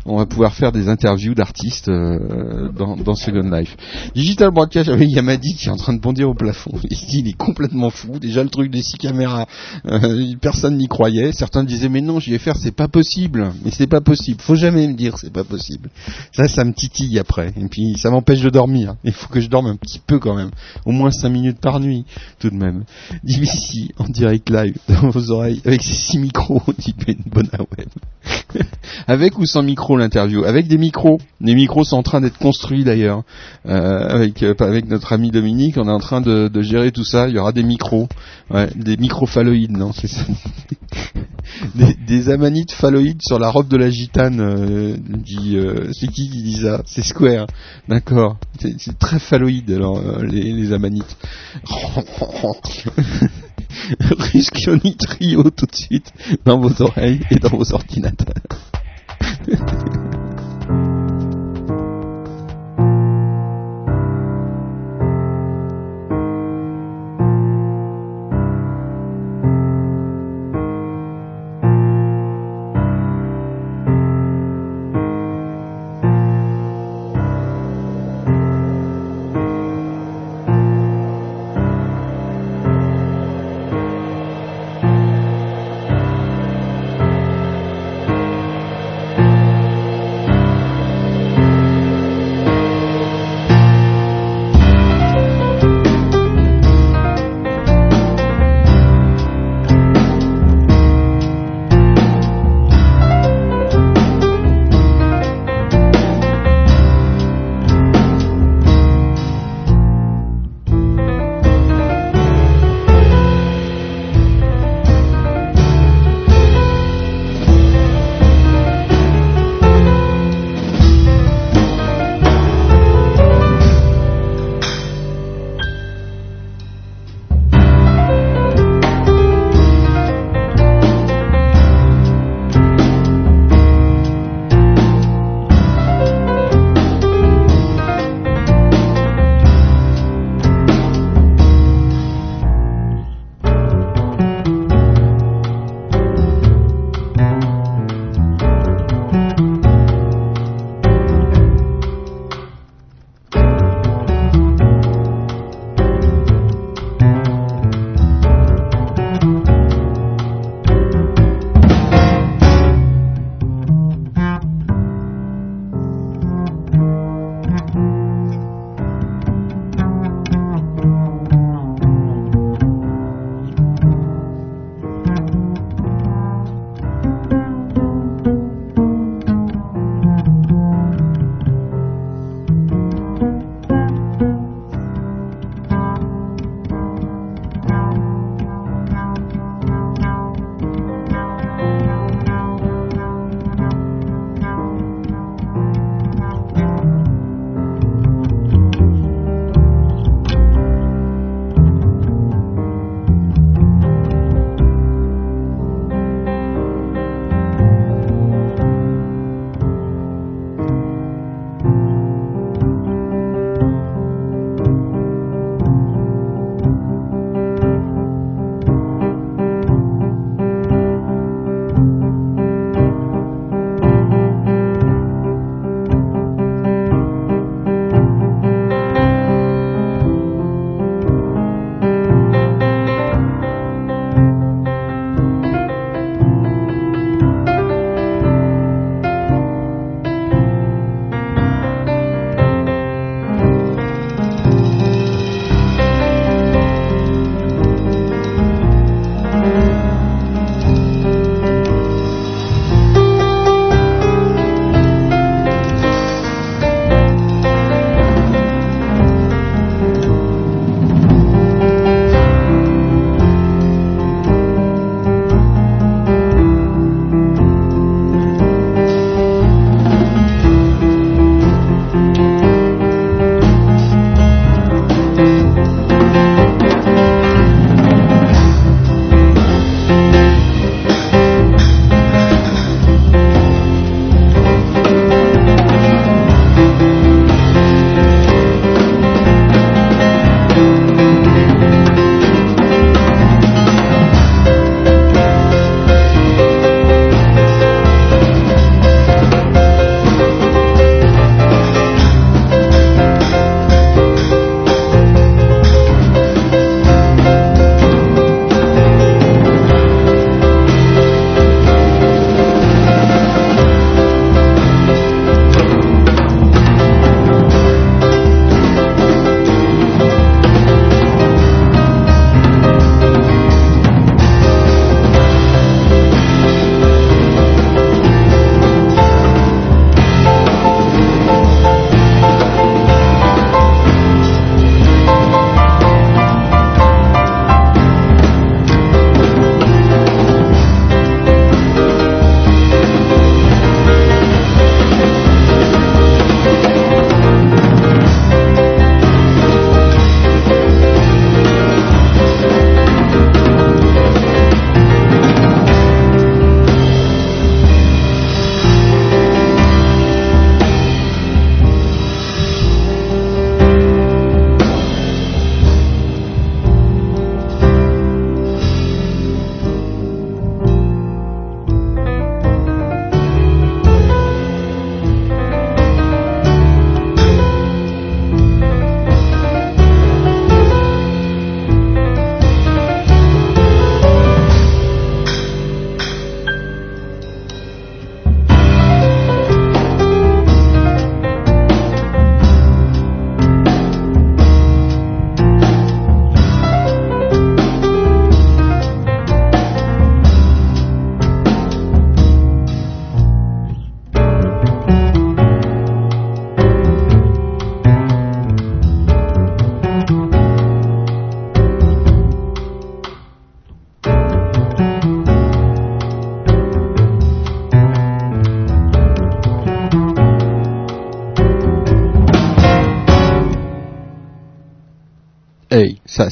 on, va pouvoir faire des interviews d'artistes euh, dans, dans Second Life. Digital Broadcast, avec Yamadi qui est en train de bondir au plafond. <laughs> Il est complètement fou. Déjà, le truc des six caméras, euh, personne n'y croyait. Certains disaient, mais non, j'y vais faire, c'est pas possible. Mais c'est pas possible. Faut jamais me dire, c'est pas possible. Ça, ça me titille après. Et puis, ça m'empêche de dormir. Il faut que je dorme un petit peu quand même. Au moins cinq minutes par nuit, tout de même. <laughs> DBC, en direct live, dans vos oreilles, avec ses six micros, dit Ben Bonaweb. avec ou sans micro l'interview? Avec des micros. Les micros sont en train d'être construits d'ailleurs. Euh, avec, euh, avec notre ami Dominique, on est en train de, de gérer tout ça. Il y aura des micros. Ouais, des microphalloïdes, non, c'est ça. <laughs> des, des amanites phalloïdes sur la robe de la gitane, euh, dit, euh, c'est qui qui dit ça? C'est Square, d'accord. C'est c'est très phalloïde alors euh, les, les amanites. <laughs> <laughs> Ruscioni Trio tout de suite dans vos oreilles et dans vos ordinateurs. <laughs>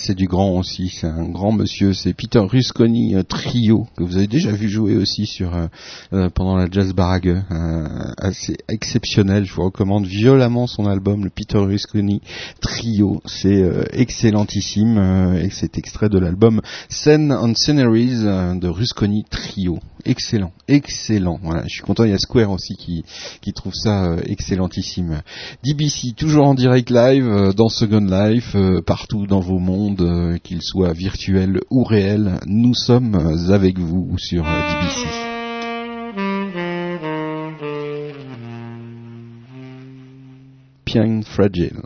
c'est du grand aussi. C'est un grand monsieur. C'est Peter Rusconi Trio que vous avez déjà vu jouer aussi sur euh, euh, pendant la Jazz Barague. Euh, assez exceptionnel. Je vous recommande violemment son album, le Peter Rusconi Trio. C'est excellentissime. et c'est extrait de l'album Scene and Sceneries de Rusconi Trio. Excellent, excellent. Voilà, je suis content. Il y a Square aussi qui qui trouve ça excellentissime. DBC toujours en direct live dans Second Life partout dans vos mondes euh, qu'ils soient virtuels ou réels nous sommes avec vous sur DBC Pian Fragile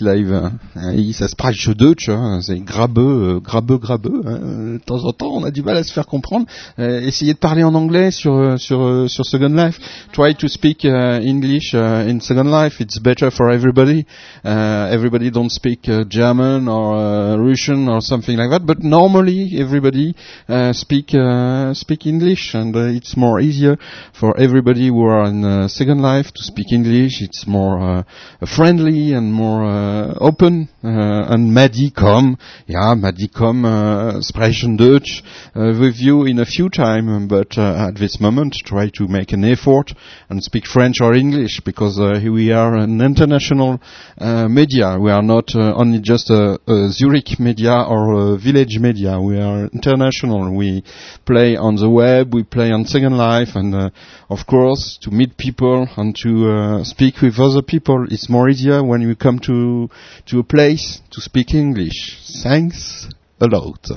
live. hein. Et ça spreche Deutsch, hein, c'est grabeux, euh, grabeux, grabeux. hein. De temps en temps, on a du mal à se faire comprendre. Euh, essayez de parler en anglais sur euh, sur euh, sur Second Life. Try to speak uh, English uh, in Second Life. It's better for everybody. Uh, everybody don't speak uh, German or uh, Russian or something like that, but normally everybody uh, speak speak English, and it's more easier for everybody who are in Second Life to speak English. It's more friendly and more open. Uh, and Maddie come, yeah, Maddie come uh, sprechen Deutsch uh, with you in a few time, but at this moment try to make an effort and speak French or English because we are an international media. We are not only just a, a Zurich media or a village media. We are international. We play on the web, we play on Second Life, and uh, of course to meet people and to uh, speak with other people. It's more easier when you come to to a place to speak English. Thanks a lot.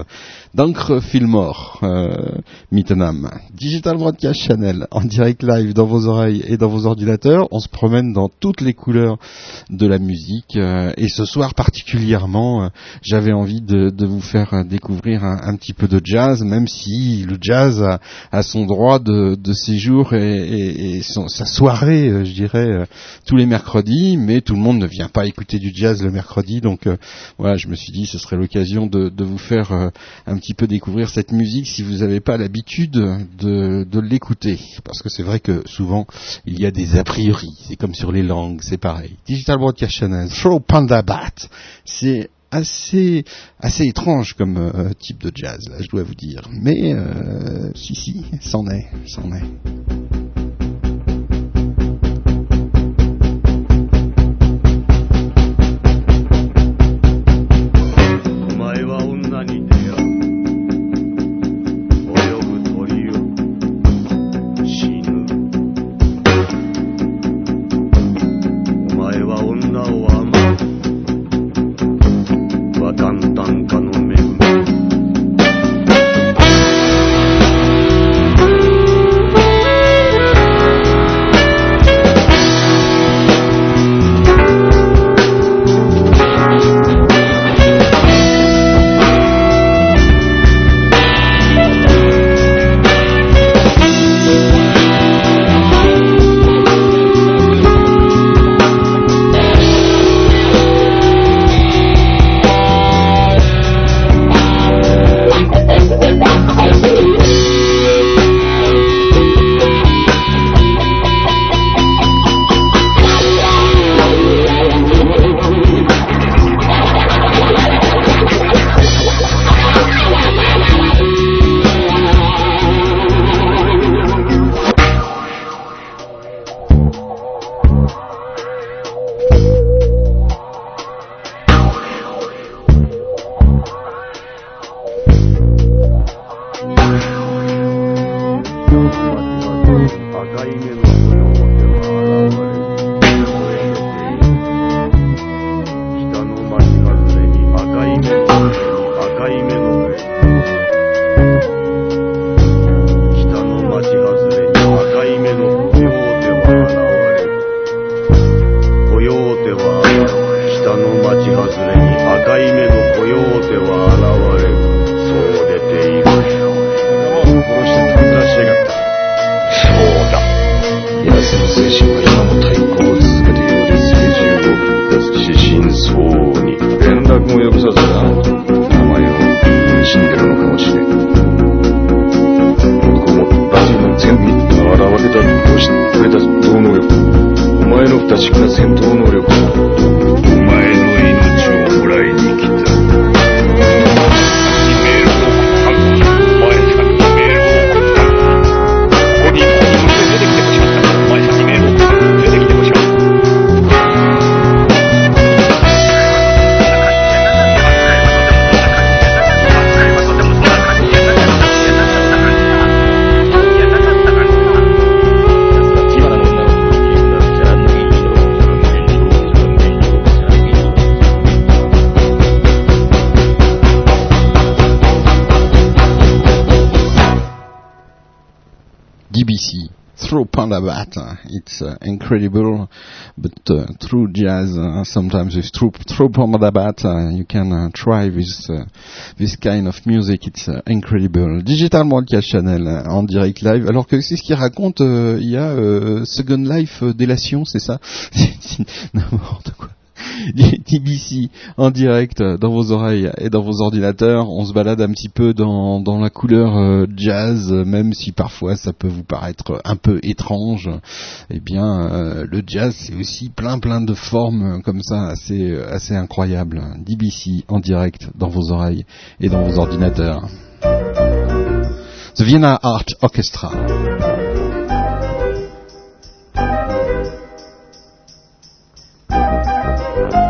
D'encre Fillmore, euh. Digital Broadcast Channel, en direct live dans vos oreilles et dans vos ordinateurs. On se promène dans toutes les couleurs de la musique. euh, et ce soir particulièrement, euh, j'avais envie de, de vous faire découvrir un, petit peu de jazz, même si le jazz a, a son droit de, de séjour et, et- et sa soirée, euh, je dirais, euh, tous les mercredis. Mais tout le monde ne vient pas écouter du jazz le mercredi. Donc voilà, je me suis dit ce serait l'occasion de, de vous faire un petit peu découvrir cette musique si vous n'avez pas l'habitude de, l'écouter. Parce que c'est vrai que souvent il y a des a priori. C'est comme sur les langues, c'est pareil. Digital Broadcast Channel, Throw Panda Bat, c'est assez assez étrange comme euh, type de jazz, là, je dois vous dire. Mais euh, si si, est, c'en est.「現れたと知ってくれた超能力。お前の不確かな戦闘能力。Uh, it's uh, incredible, but uh, through jazz, uh, sometimes with through, through Pandabat, uh, you can try this this kind of music. It's incredible. Digital Broadcast Channel en direct live. Alors que c'est ce qu'il raconte. euh, Il y a euh, Second Life euh, Délation, c'est ça? <laughs> N'importe quoi. <laughs> TBC en direct euh, dans vos oreilles et dans vos ordinateurs. On se balade un petit peu dans, dans la couleur euh, jazz, même si parfois ça peut vous paraître un peu étrange. Eh bien, euh, le jazz c'est aussi plein plein de formes comme ça, assez assez incroyables. DBC en direct dans vos oreilles et dans vos ordinateurs. The Vienna Art Orchestra. Vienna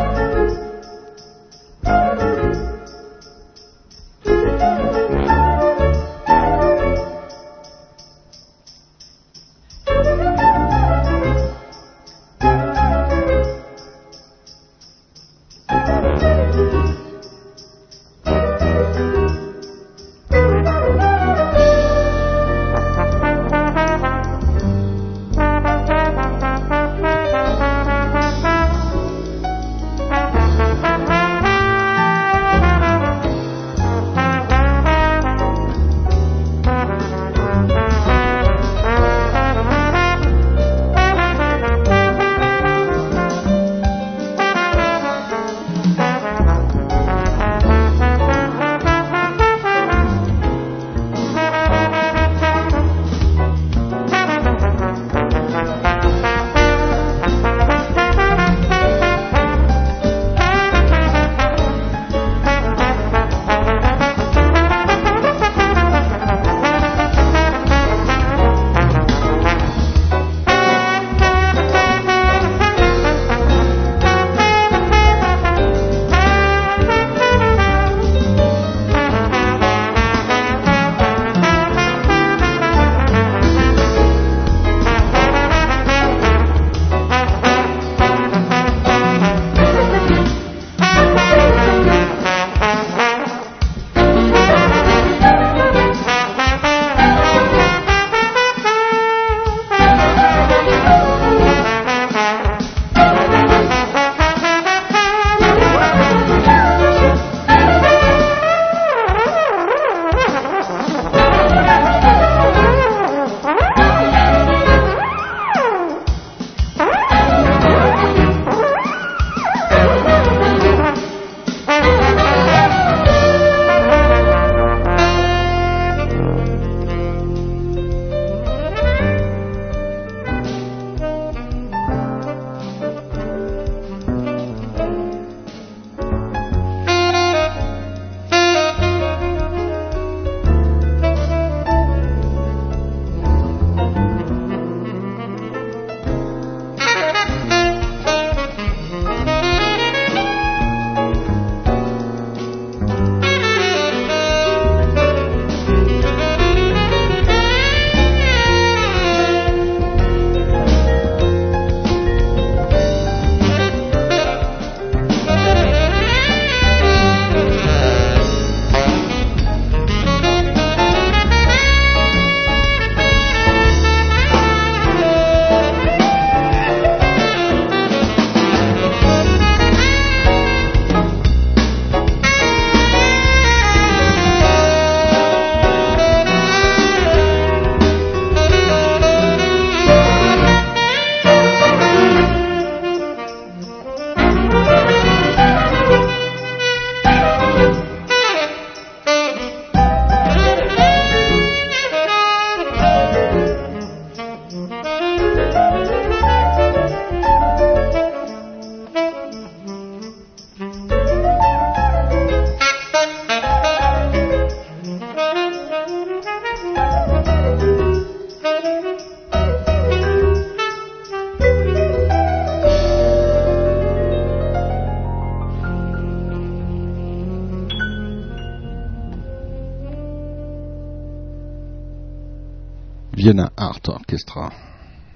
Art Orchestra.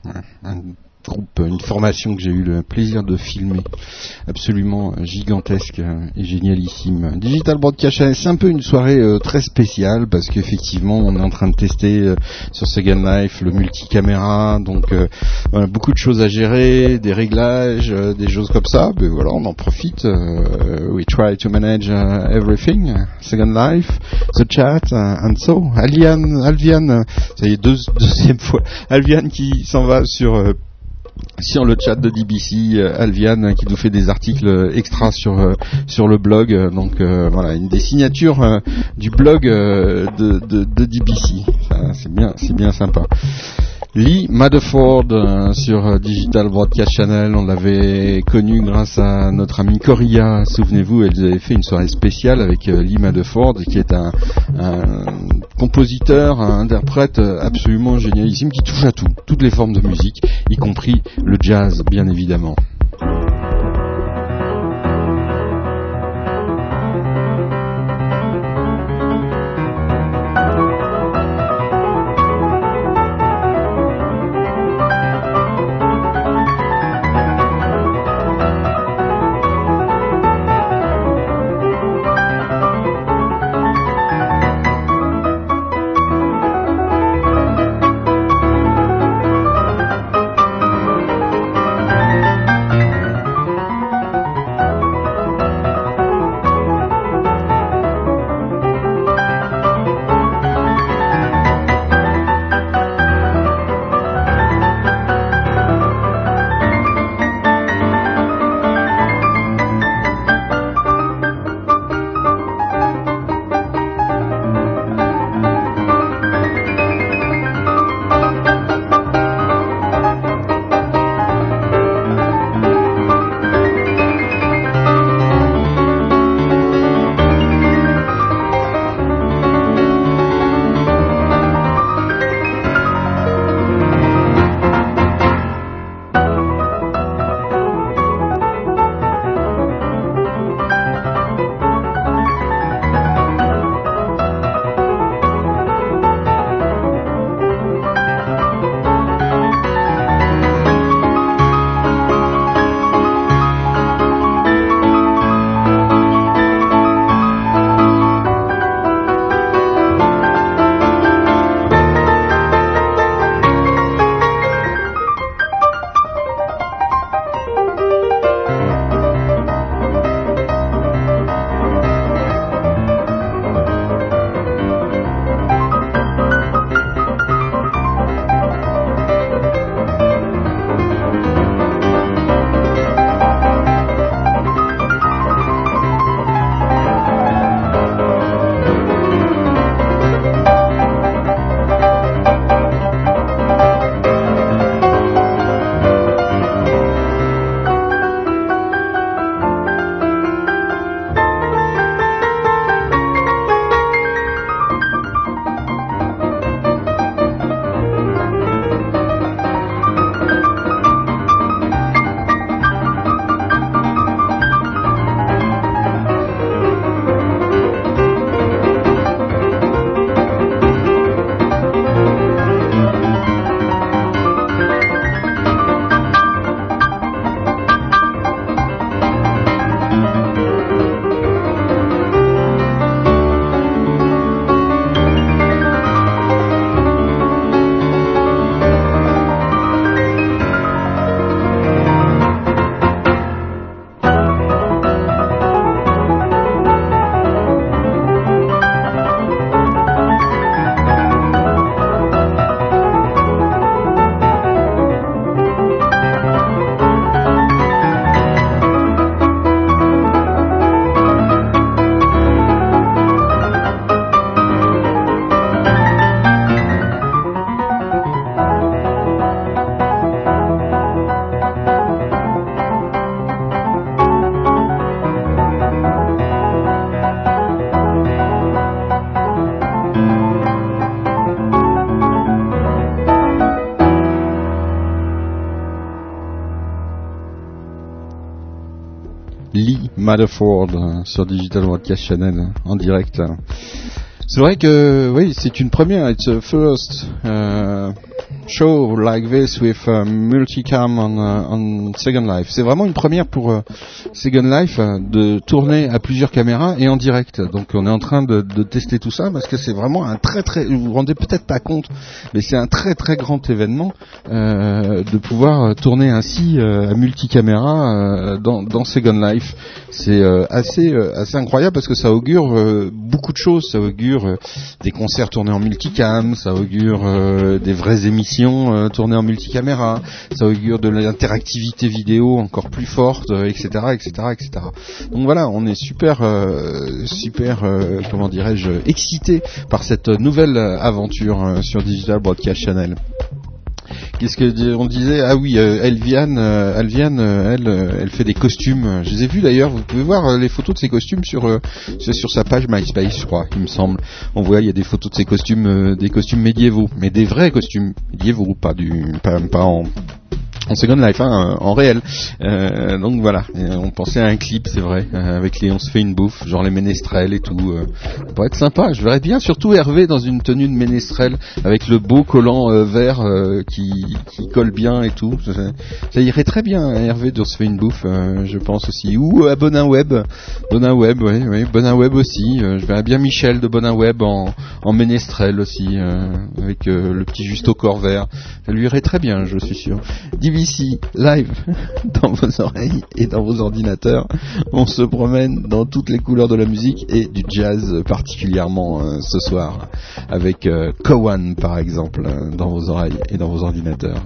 Ouais, formation que j'ai eu le plaisir de filmer, absolument gigantesque et génialissime. Digital Broadcast c'est un peu une soirée euh, très spéciale parce qu'effectivement on est en train de tester euh, sur Second Life le multicaméra, donc euh, beaucoup de choses à gérer, des réglages, euh, des choses comme ça. Mais voilà, on en profite. euh, we try to manage everything. Second Life, the chat, and so. Alian, Alvian, euh, ça y est, deux, deuxième fois. Alvian qui s'en va sur euh, sur le chat de DBC, euh, Alvian hein, qui nous fait des articles euh, extra sur euh, sur le blog. Donc voilà, une des signatures du blog de, de, de DBC. C'est bien, c'est bien sympa. Lee Madeford euh, sur euh, Digital Broadcast Channel, on l'avait connu grâce à notre amie Coria, souvenez-vous, elle avait fait une soirée spéciale avec euh, Lee Madeford qui est un, compositeur, un interprète absolument génialissime qui touche à tout, toutes les formes de musique, y compris le jazz bien évidemment. Madeford euh, sur Digital Broadcast Channel euh, en direct. euh. C'est vrai que oui, c'est une première. It's a first uh, show like this with uh, multicam on, uh, on Second Life. C'est vraiment une première pour uh, Second Life uh, de tourner à plusieurs caméras et en direct. Donc on est en train de, tester tout ça parce que c'est vraiment un très très. Vous vous rendez peut-être pas compte, mais c'est un très très grand événement euh, de pouvoir tourner ainsi euh, à multicaméra euh, dans, dans Second Life. C'est euh, assez euh, assez incroyable parce que ça augure euh, beaucoup de choses. Ça augure euh, des concerts tournés en multicam, ça augure euh, des vraies émissions euh, tournées en multicaméra, ça augure de l'interactivité vidéo encore plus forte, etc., etc., etc. Donc voilà, on est super euh, super euh, comment dirais-je excité par cette nouvelle aventure sur Digital Broadcast Channel. Qu'est-ce que di- on disait Ah oui, euh, Elviane, euh, Elviane, euh, elle, elle fait des costumes. Je les ai vus d'ailleurs. Vous pouvez voir les photos de ses costumes sur sur sa page MySpace, je crois, il me semble. On voit il y a des photos de ses costumes, des costumes médiévaux, mais des vrais costumes médiévaux, pas du, pas en en Second Life, hein, en réel. Euh, donc voilà, Et on pensait à un clip, c'est vrai, euh, avec les on se fait une bouffe, genre les ménestrels et tout. Euh, ça pourrait être sympa. Je verrais bien surtout Hervé dans une tenue de ménestrel avec le beau collant euh, vert euh, qui, qui colle bien et tout. Ça, irait très bien à Hervé de se fait une bouffe, euh, je pense aussi. Ou à Bonin Web, Bonin Web, oui, oui, Bonin Web aussi. Euh, je verrais bien Michel de Bonin Web en, en ménestrel aussi, euh, avec euh, le petit juste au corps vert. Ça lui irait très bien, je suis sûr. DVC live <laughs> dans vos oreilles et dans vos ordinateurs. On se promène dans toutes les couleurs de la musique et du jazz particulièrement euh, ce soir avec euh, Cowan par exemple euh, dans vos oreilles et dans vos ordinateurs.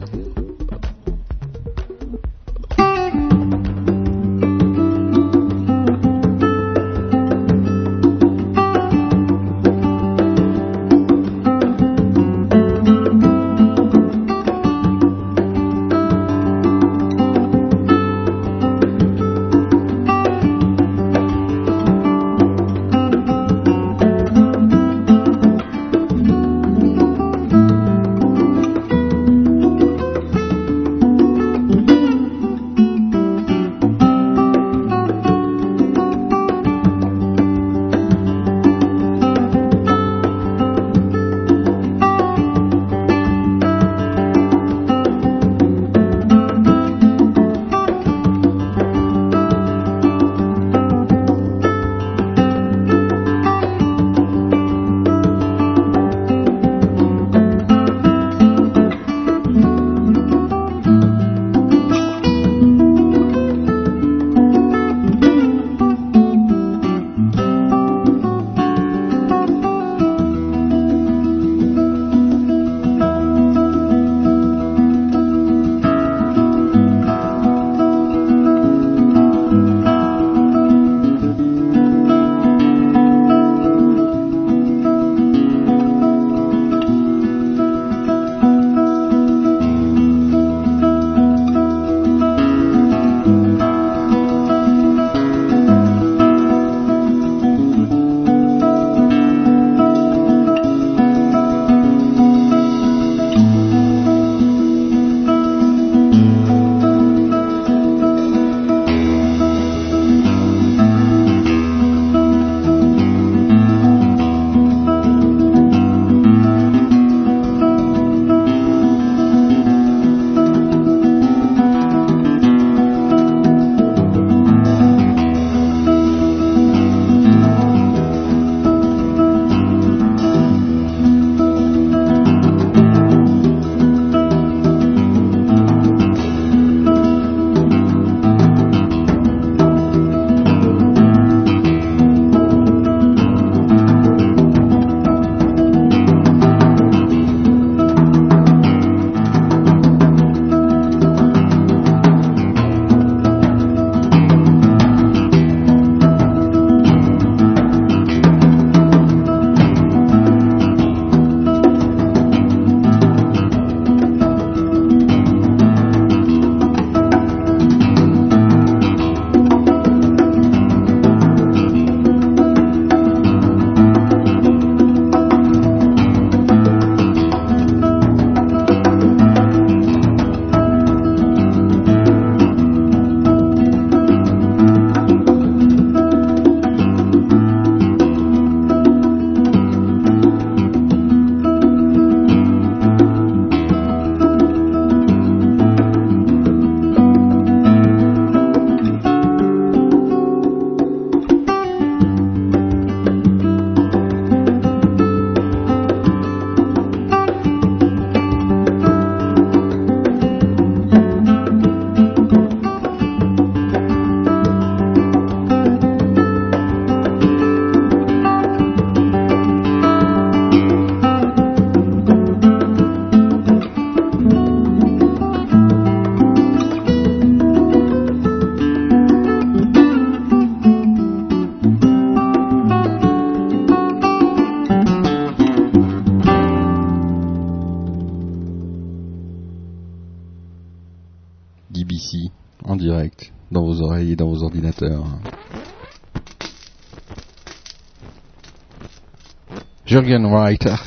Jürgen Reiter,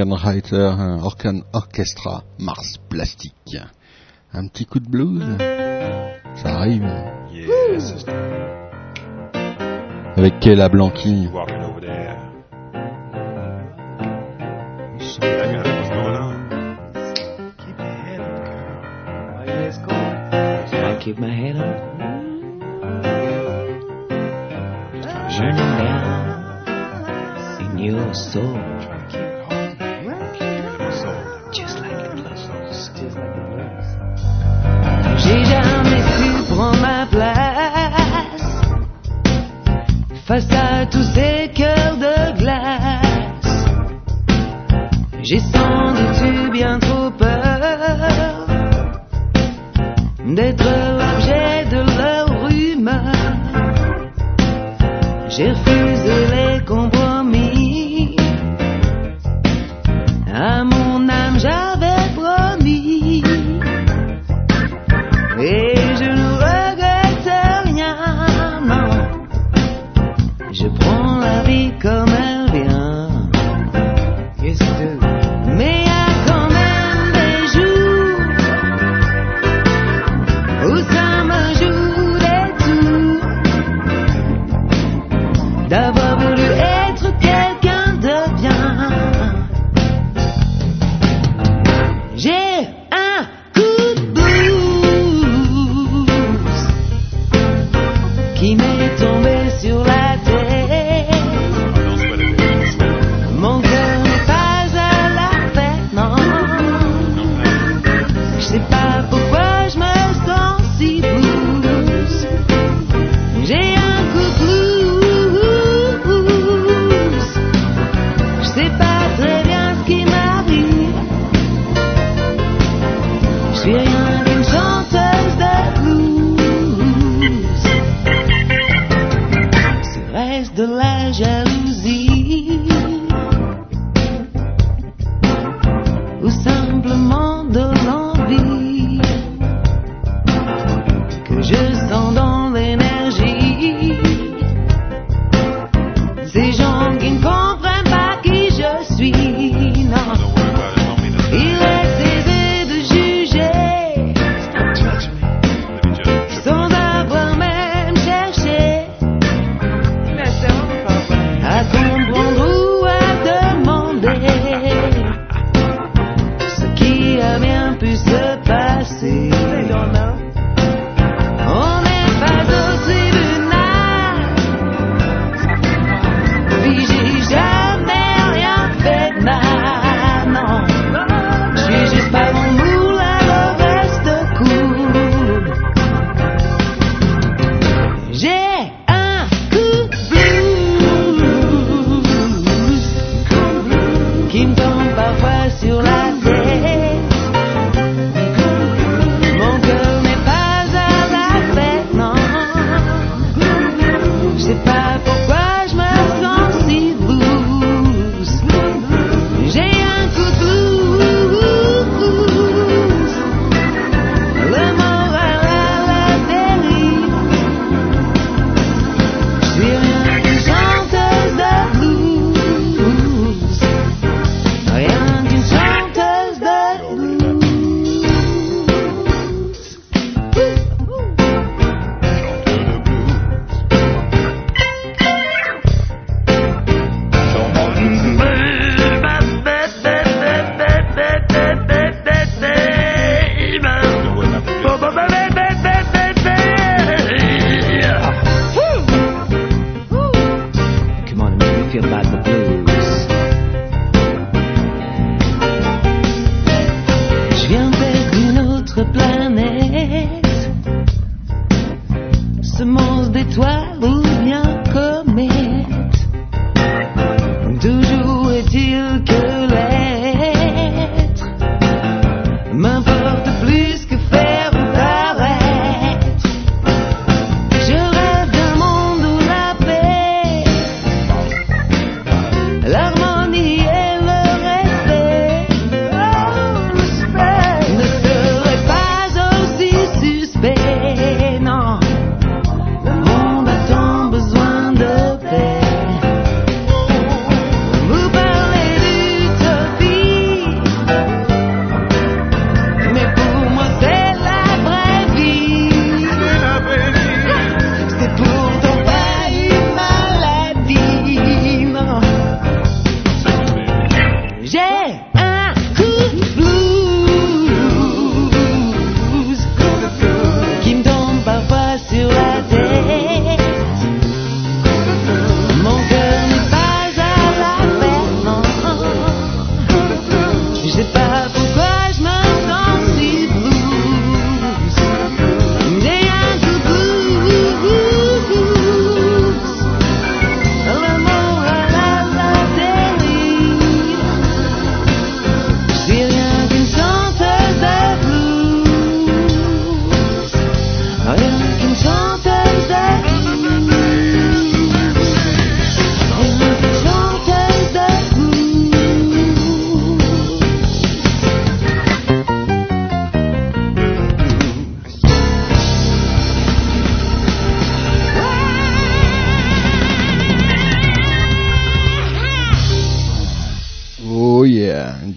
Reiter, euh, Orkan Orchestra, Mars Plastique. Un petit coup de blues, hein. ça arrive. Yes. Avec Kayla Blanqui. keep my head up. Turning down in your soul.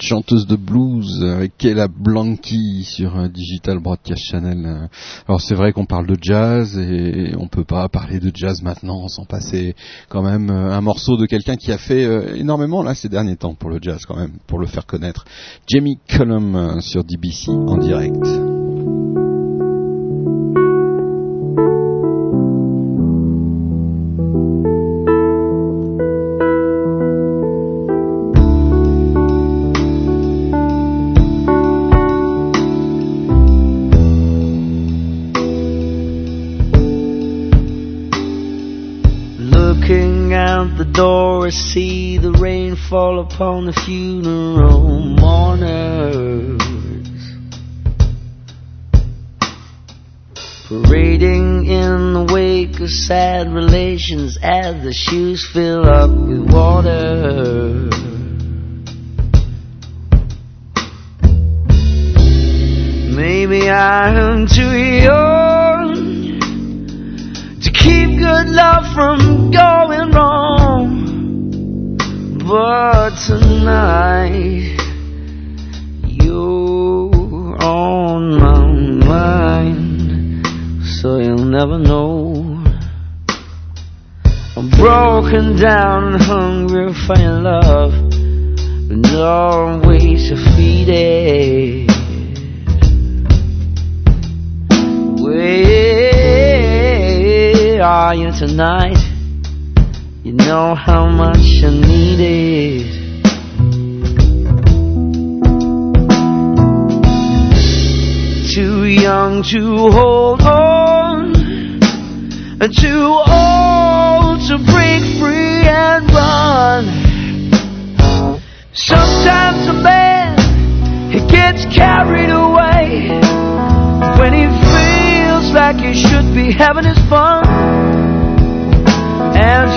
Chanteuse de blues avec Kayla Blanky sur euh, Digital Broadcast Channel. Euh, Alors c'est vrai qu'on parle de jazz et on peut pas parler de jazz maintenant sans passer quand même euh, un morceau de quelqu'un qui a fait euh, énormément là ces derniers temps pour le jazz quand même, pour le faire connaître. Jamie Cullum euh, sur DBC en direct. Upon the funeral mourners. Parading in the wake of sad relations as the shoes fill up with You know how much I need it. Too young to hold on, and too old to break free and run. Sometimes a man he gets carried away when he feels like he should be having his fun. And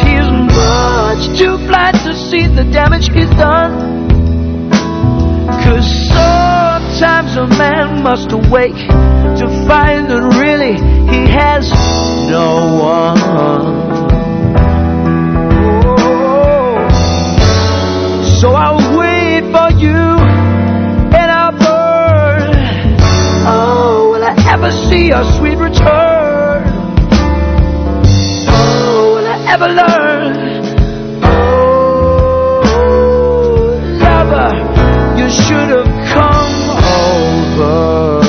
too blind to see the damage he's done. Cause sometimes a man must awake to find that really he has no one. Oh. So I'll wait for you and I'll burn. Oh, will I ever see your sweet return? Oh, will I ever learn? Lover, you should have come over.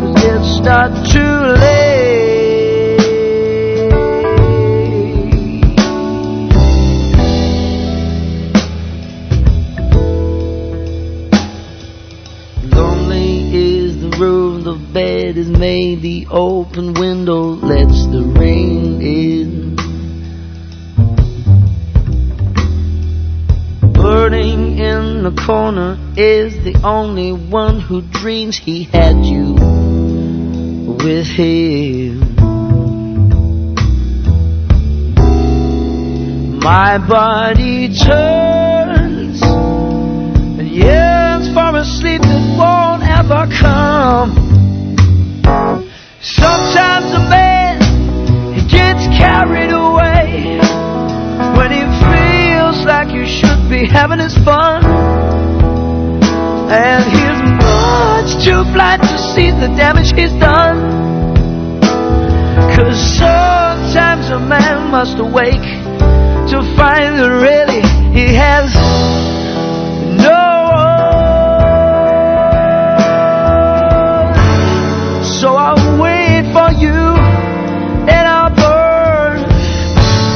Cause it's not too late. Lonely is the room, the bed is made, the open window only one who dreams he had you with him. My body turns and yearns for a sleep that won't ever come. The damage he's done. Cause sometimes a man must awake to find that really he has no one. So I'll wait for you and I'll burn.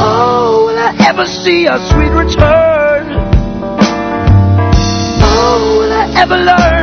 Oh, will I ever see your sweet return? Oh, will I ever learn?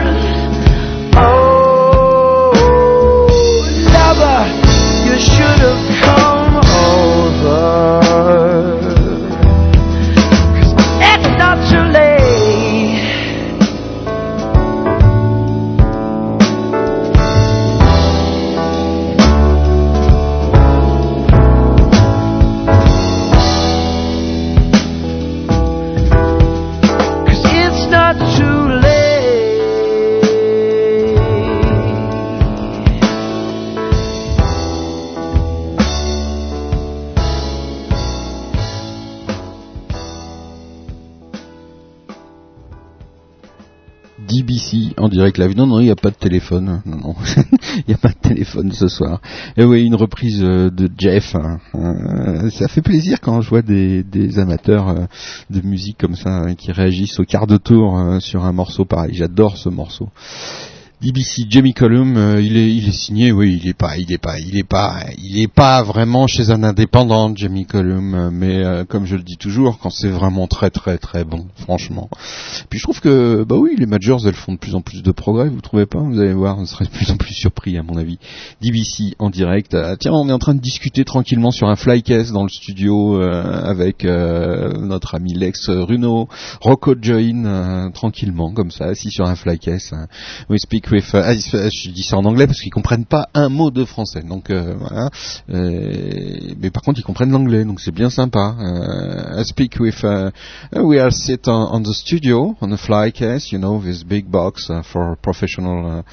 En direct live. Non, non, il n'y a pas de téléphone. Non, non, <laughs> il n'y a pas de téléphone ce soir. Et oui, une reprise euh, de Jeff. hein. Euh, ça fait plaisir quand je vois des, amateurs euh, de musique comme ça hein, qui réagissent au quart de tour sur un morceau pareil. J'adore ce morceau. DBC Jamie Cullum, euh, il est il est signé, oui, il est pas il est pas il est pas il est pas vraiment chez un indépendant Jamie Cullum, euh, mais euh, comme je le dis toujours, quand c'est vraiment très très très bon, franchement. Puis je trouve que bah oui, les majors elles font de plus en plus de progrès, vous trouvez pas? Vous allez voir, vous serez de plus en plus surpris à mon avis. DBC en direct. Ah, tiens, on est en train de discuter tranquillement sur un flycase dans le studio avec notre ami Lex Runo, Rocco Join, tranquillement comme ça, assis sur un flycase. hein. We speak uh, ah, je dis ça en anglais parce qu'ils comprennent pas un mot de français. Donc euh. Euh, mais par contre, ils comprennent l'anglais, donc c'est bien sympa. Euh, I speak with. Uh, we are sit on, the studio on a fly case, you know, this big box uh, for professional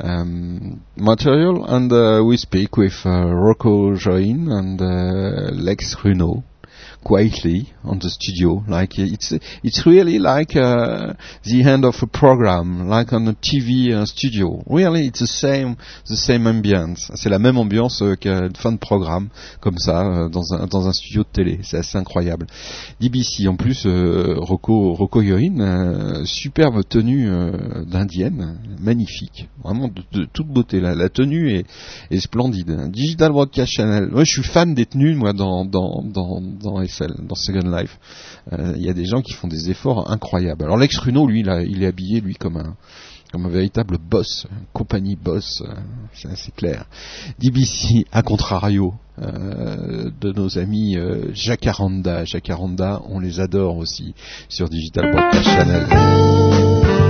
uh, um, material, and uh, we speak with uh, Rocco Join and uh, Lex Runo quietly on the studio like it's it's really like uh, the end of a program like on a TV uh, studio. Really it's the same the same ambience. C'est la même ambiance euh, qu'à une fin de programme comme ça euh, dans un dans un studio de télé. C'est assez incroyable. DBC en plus euh, Rocco Rocco Yoin euh, superbe tenue euh, d'indienne magnifique. Vraiment de, de toute beauté. La, la tenue est, est splendide. Digital Broadcast Channel. Moi je suis fan des tenues moi dans dans dans dans Dans Second Life Euh, il y a des gens qui font des efforts incroyables alors Lex Runo lui il, est habillé lui comme un véritable boss, un compagnie boss, euh, c'est assez clair. DBC, à contrario euh, de nos amis euh, Jacaranda. Jacaranda, on les adore aussi sur Digital Broadcast Channel.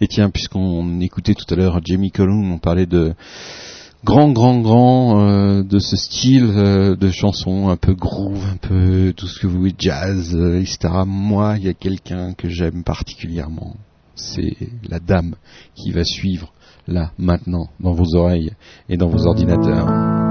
Et tiens, puisqu'on écoutait tout à l'heure Jamie Cullum, on parlait de grand, grand, grand euh, de ce style euh, de chanson un peu groove, un peu tout ce que vous voulez, jazz, euh, etc. Moi, il y a quelqu'un que j'aime particulièrement. C'est la dame qui va suivre là, maintenant, dans vos oreilles et dans vos ordinateurs.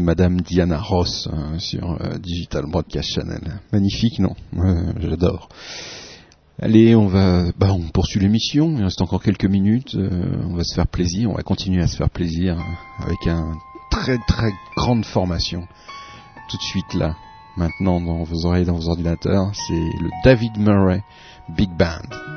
Madame Diana Ross hein, sur euh, Digital Broadcast Channel. Magnifique, non? J'adore. Allez, on va, bah, on poursuit l'émission. Il reste encore quelques minutes. Euh, on va se faire plaisir. On va continuer à se faire plaisir euh, avec une très très grande formation. Tout de suite là, maintenant dans vos oreilles, dans vos ordinateurs, c'est le David Murray Big Band.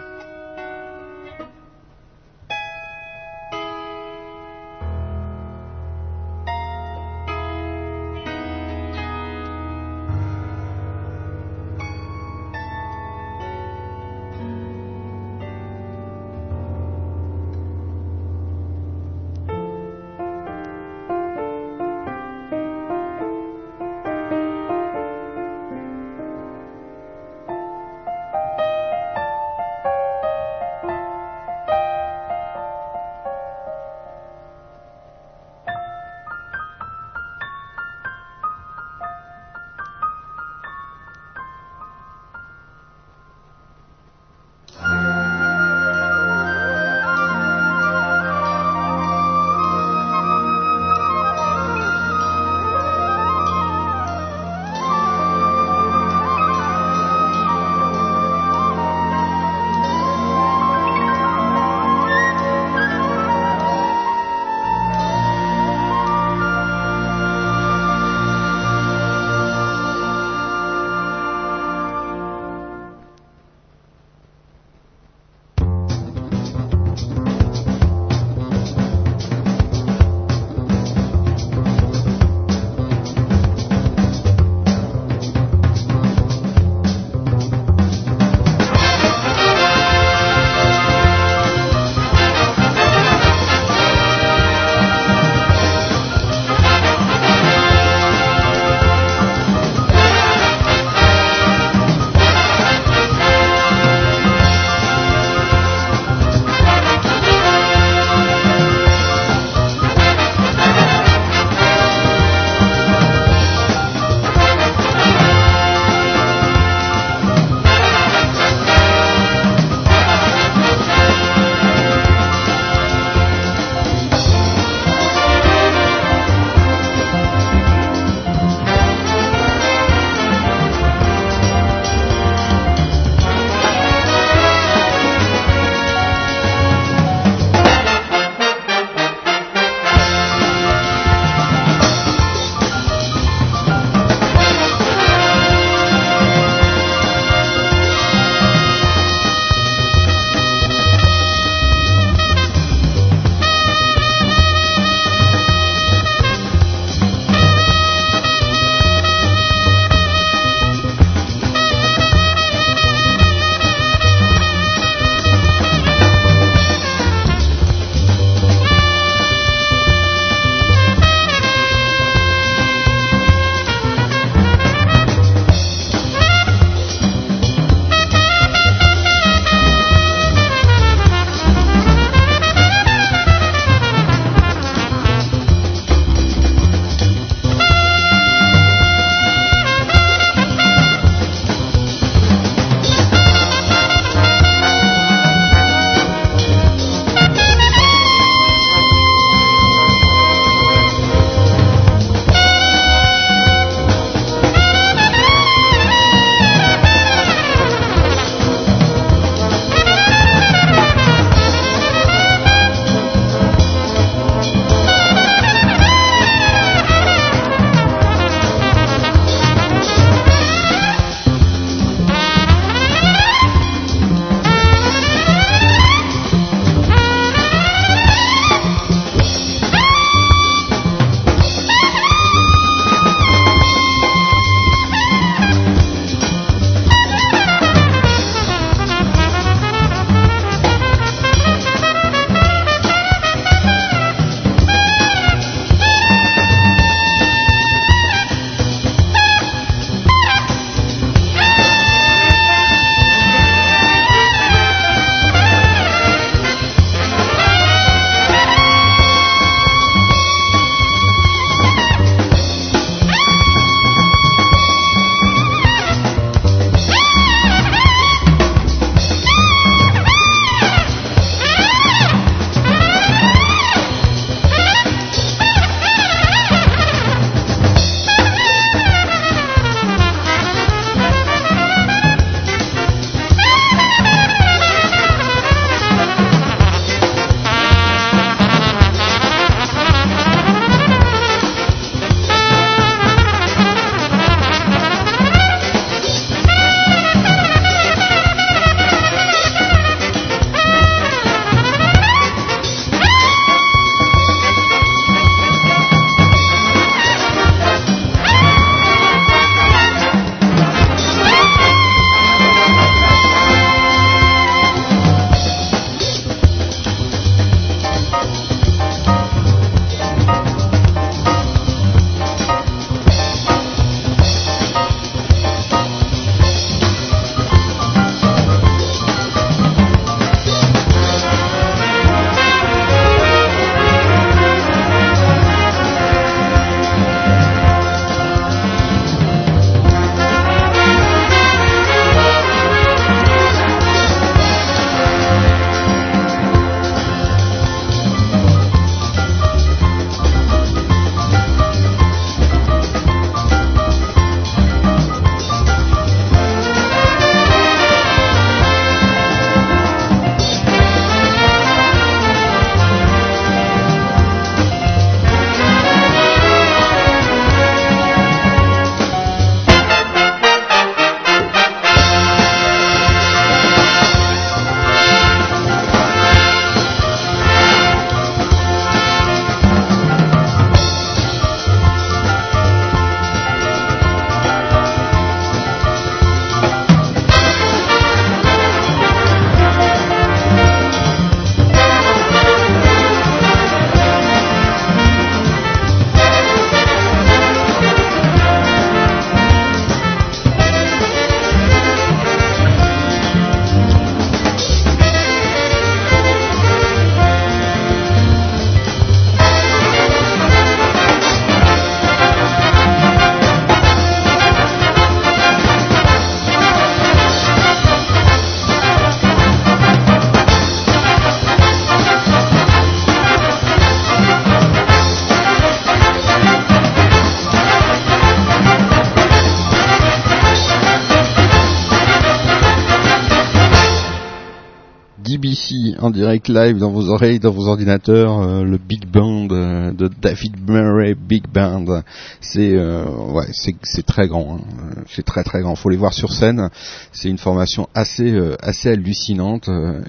En direct live dans vos oreilles, dans vos ordinateurs, euh, le Big Band euh, de David Murray Big Band. C'est euh, ouais, c'est très grand, hein. C'est très très grand. Faut les voir sur scène. C'est une formation assez euh, assez hallucinante euh,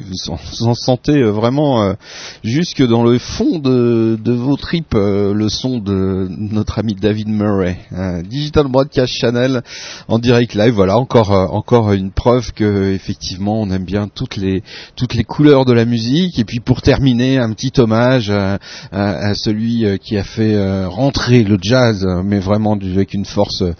vous en, sentez euh, vraiment euh, jusque dans le fond de, vos tripes euh, le son de notre ami David Murray. Euh, Digital Broadcast Channel en direct live. Voilà encore encore une preuve que effectivement on aime bien toutes les toutes les couleurs de la musique. Et puis pour terminer, un petit hommage à, à- celui qui a fait rentrer le jazz, euh, mais vraiment avec une force euh,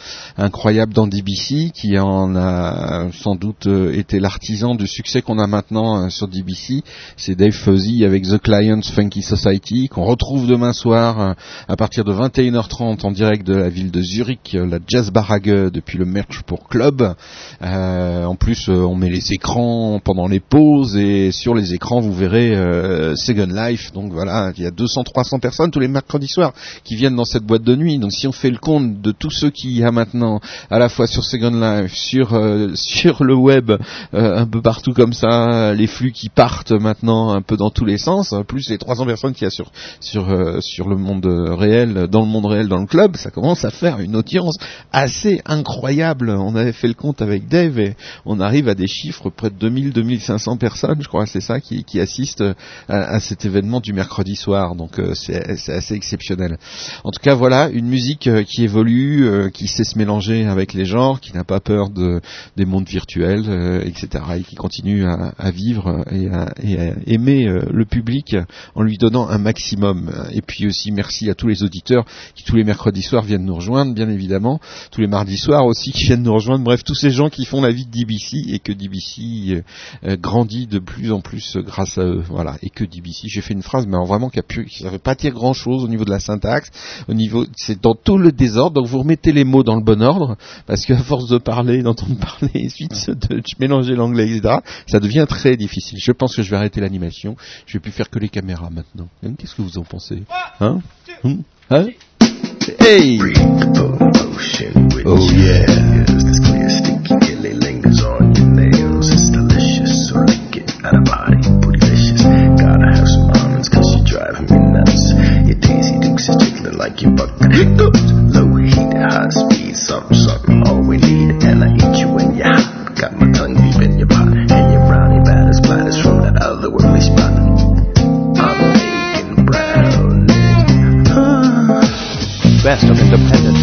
incroyable dans DBC, qui en a sans doute euh, été l'artisan du succès qu'on a maintenant euh, sur DBC. C'est Dave Fuzzy avec The Clients Funky Society qu'on retrouve demain soir euh, à partir de 21h30 en direct de la ville de Zurich, la Jazz Barrage depuis le Merch pour Club. Euh, en plus, on met les écrans pendant les pauses et sur les écrans, vous verrez euh, Second Life. Donc voilà, il y a 200-300 personnes tous les mercredis soirs qui viennent dans cette boîte de nuit. Donc si on fait le compte de tous ceux qu'il y a maintenant, à la fois sur Second Life, sur euh, sur le web, euh, un peu partout comme ça, les flux qui partent maintenant un peu dans tous les sens, plus les 300 personnes qu'il y a sur sur euh, sur le monde réel, dans le monde réel, dans le club, ça commence à faire une audience assez incroyable. On avait fait le compte avec Dave et on arrive à des chiffres près de 2000-2500 personnes, je crois, c'est ça, qui, qui assistent à, à cet événement du mercredi soir. Donc euh, c'est assez exceptionnel. En tout cas, voilà, une musique euh, qui évolue, euh, qui sait se mélanger avec les genres, qui n'a pas peur de des mondes virtuels, euh, etc. et qui continue à, vivre et à, et à aimer euh, le public en lui donnant un maximum. Et puis aussi merci à tous les auditeurs qui tous les mercredis soirs viennent nous rejoindre, bien évidemment, tous les mardis soirs aussi qui viennent nous rejoindre. Bref, tous ces gens qui font la vie de DBC et que DBC euh, grandit de plus en plus grâce à eux. Voilà, et que DBC, j'ai fait une phrase, mais vraiment qui ne veut pas dire grand chose au niveau de la syntaxe, au niveau, c'est dans tout le désordre. Donc vous remettez les mots dans le bon ordre, parce qu'à force de parler, d'entendre parler, et ensuite de mélanger l'anglais, etc., ça devient très difficile. Je pense que je vais arrêter l'animation. Je vais plus faire que les caméras maintenant. Hein, Qu'est-ce que vous en pensez? Hein? Hum Hein? Hey Oh yeah. Gotta have some almonds cause driving me nuts. Your Daisy Dukes is jiggling like your buck. Best of independent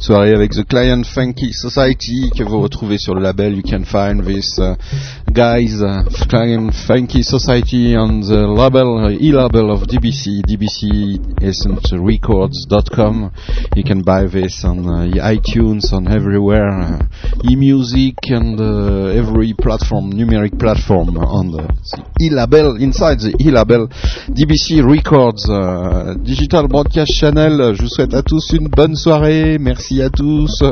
cette soirée avec The Client Funky Society que vous retrouvez sur le label. You can find this uh, guys, uh, Client Funky Society on the label, uh, e-label of DBC, dbcessencerecords.com. You can buy this on uh, iTunes, on everywhere, uh, e-music and every platform, numeric platform on the e-label, inside the e-label DBC Records, uh, Digital Broadcast Channel. Je vous souhaite à tous une bonne soirée. Merci à tous.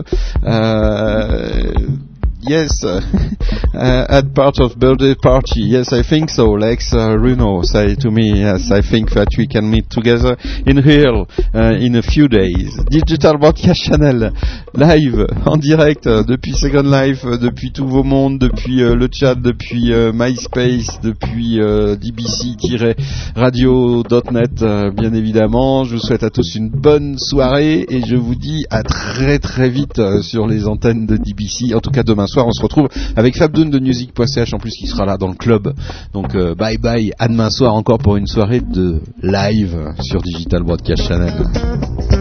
Uh, Yes, uh, <laughs> uh, at part of birthday party. Yes, I think so. Lex uh, Runo say to me, yes, I think that we can meet together in here uh, in a few days. Digital Broadcast Channel, live, <laughs> en direct, depuis Second Life, depuis tous vos mondes, depuis le chat, depuis MySpace, depuis dbc-radio.net, bien évidemment. Je vous souhaite à tous une bonne soirée et je vous dis à très très vite sur les antennes de DBC. En tout cas, demain soir, on se retrouve avec Fabdoun de Music.ch en plus qui sera là dans le club. Donc euh, bye bye, à demain soir encore pour une soirée de live sur Digital Broadcast Channel.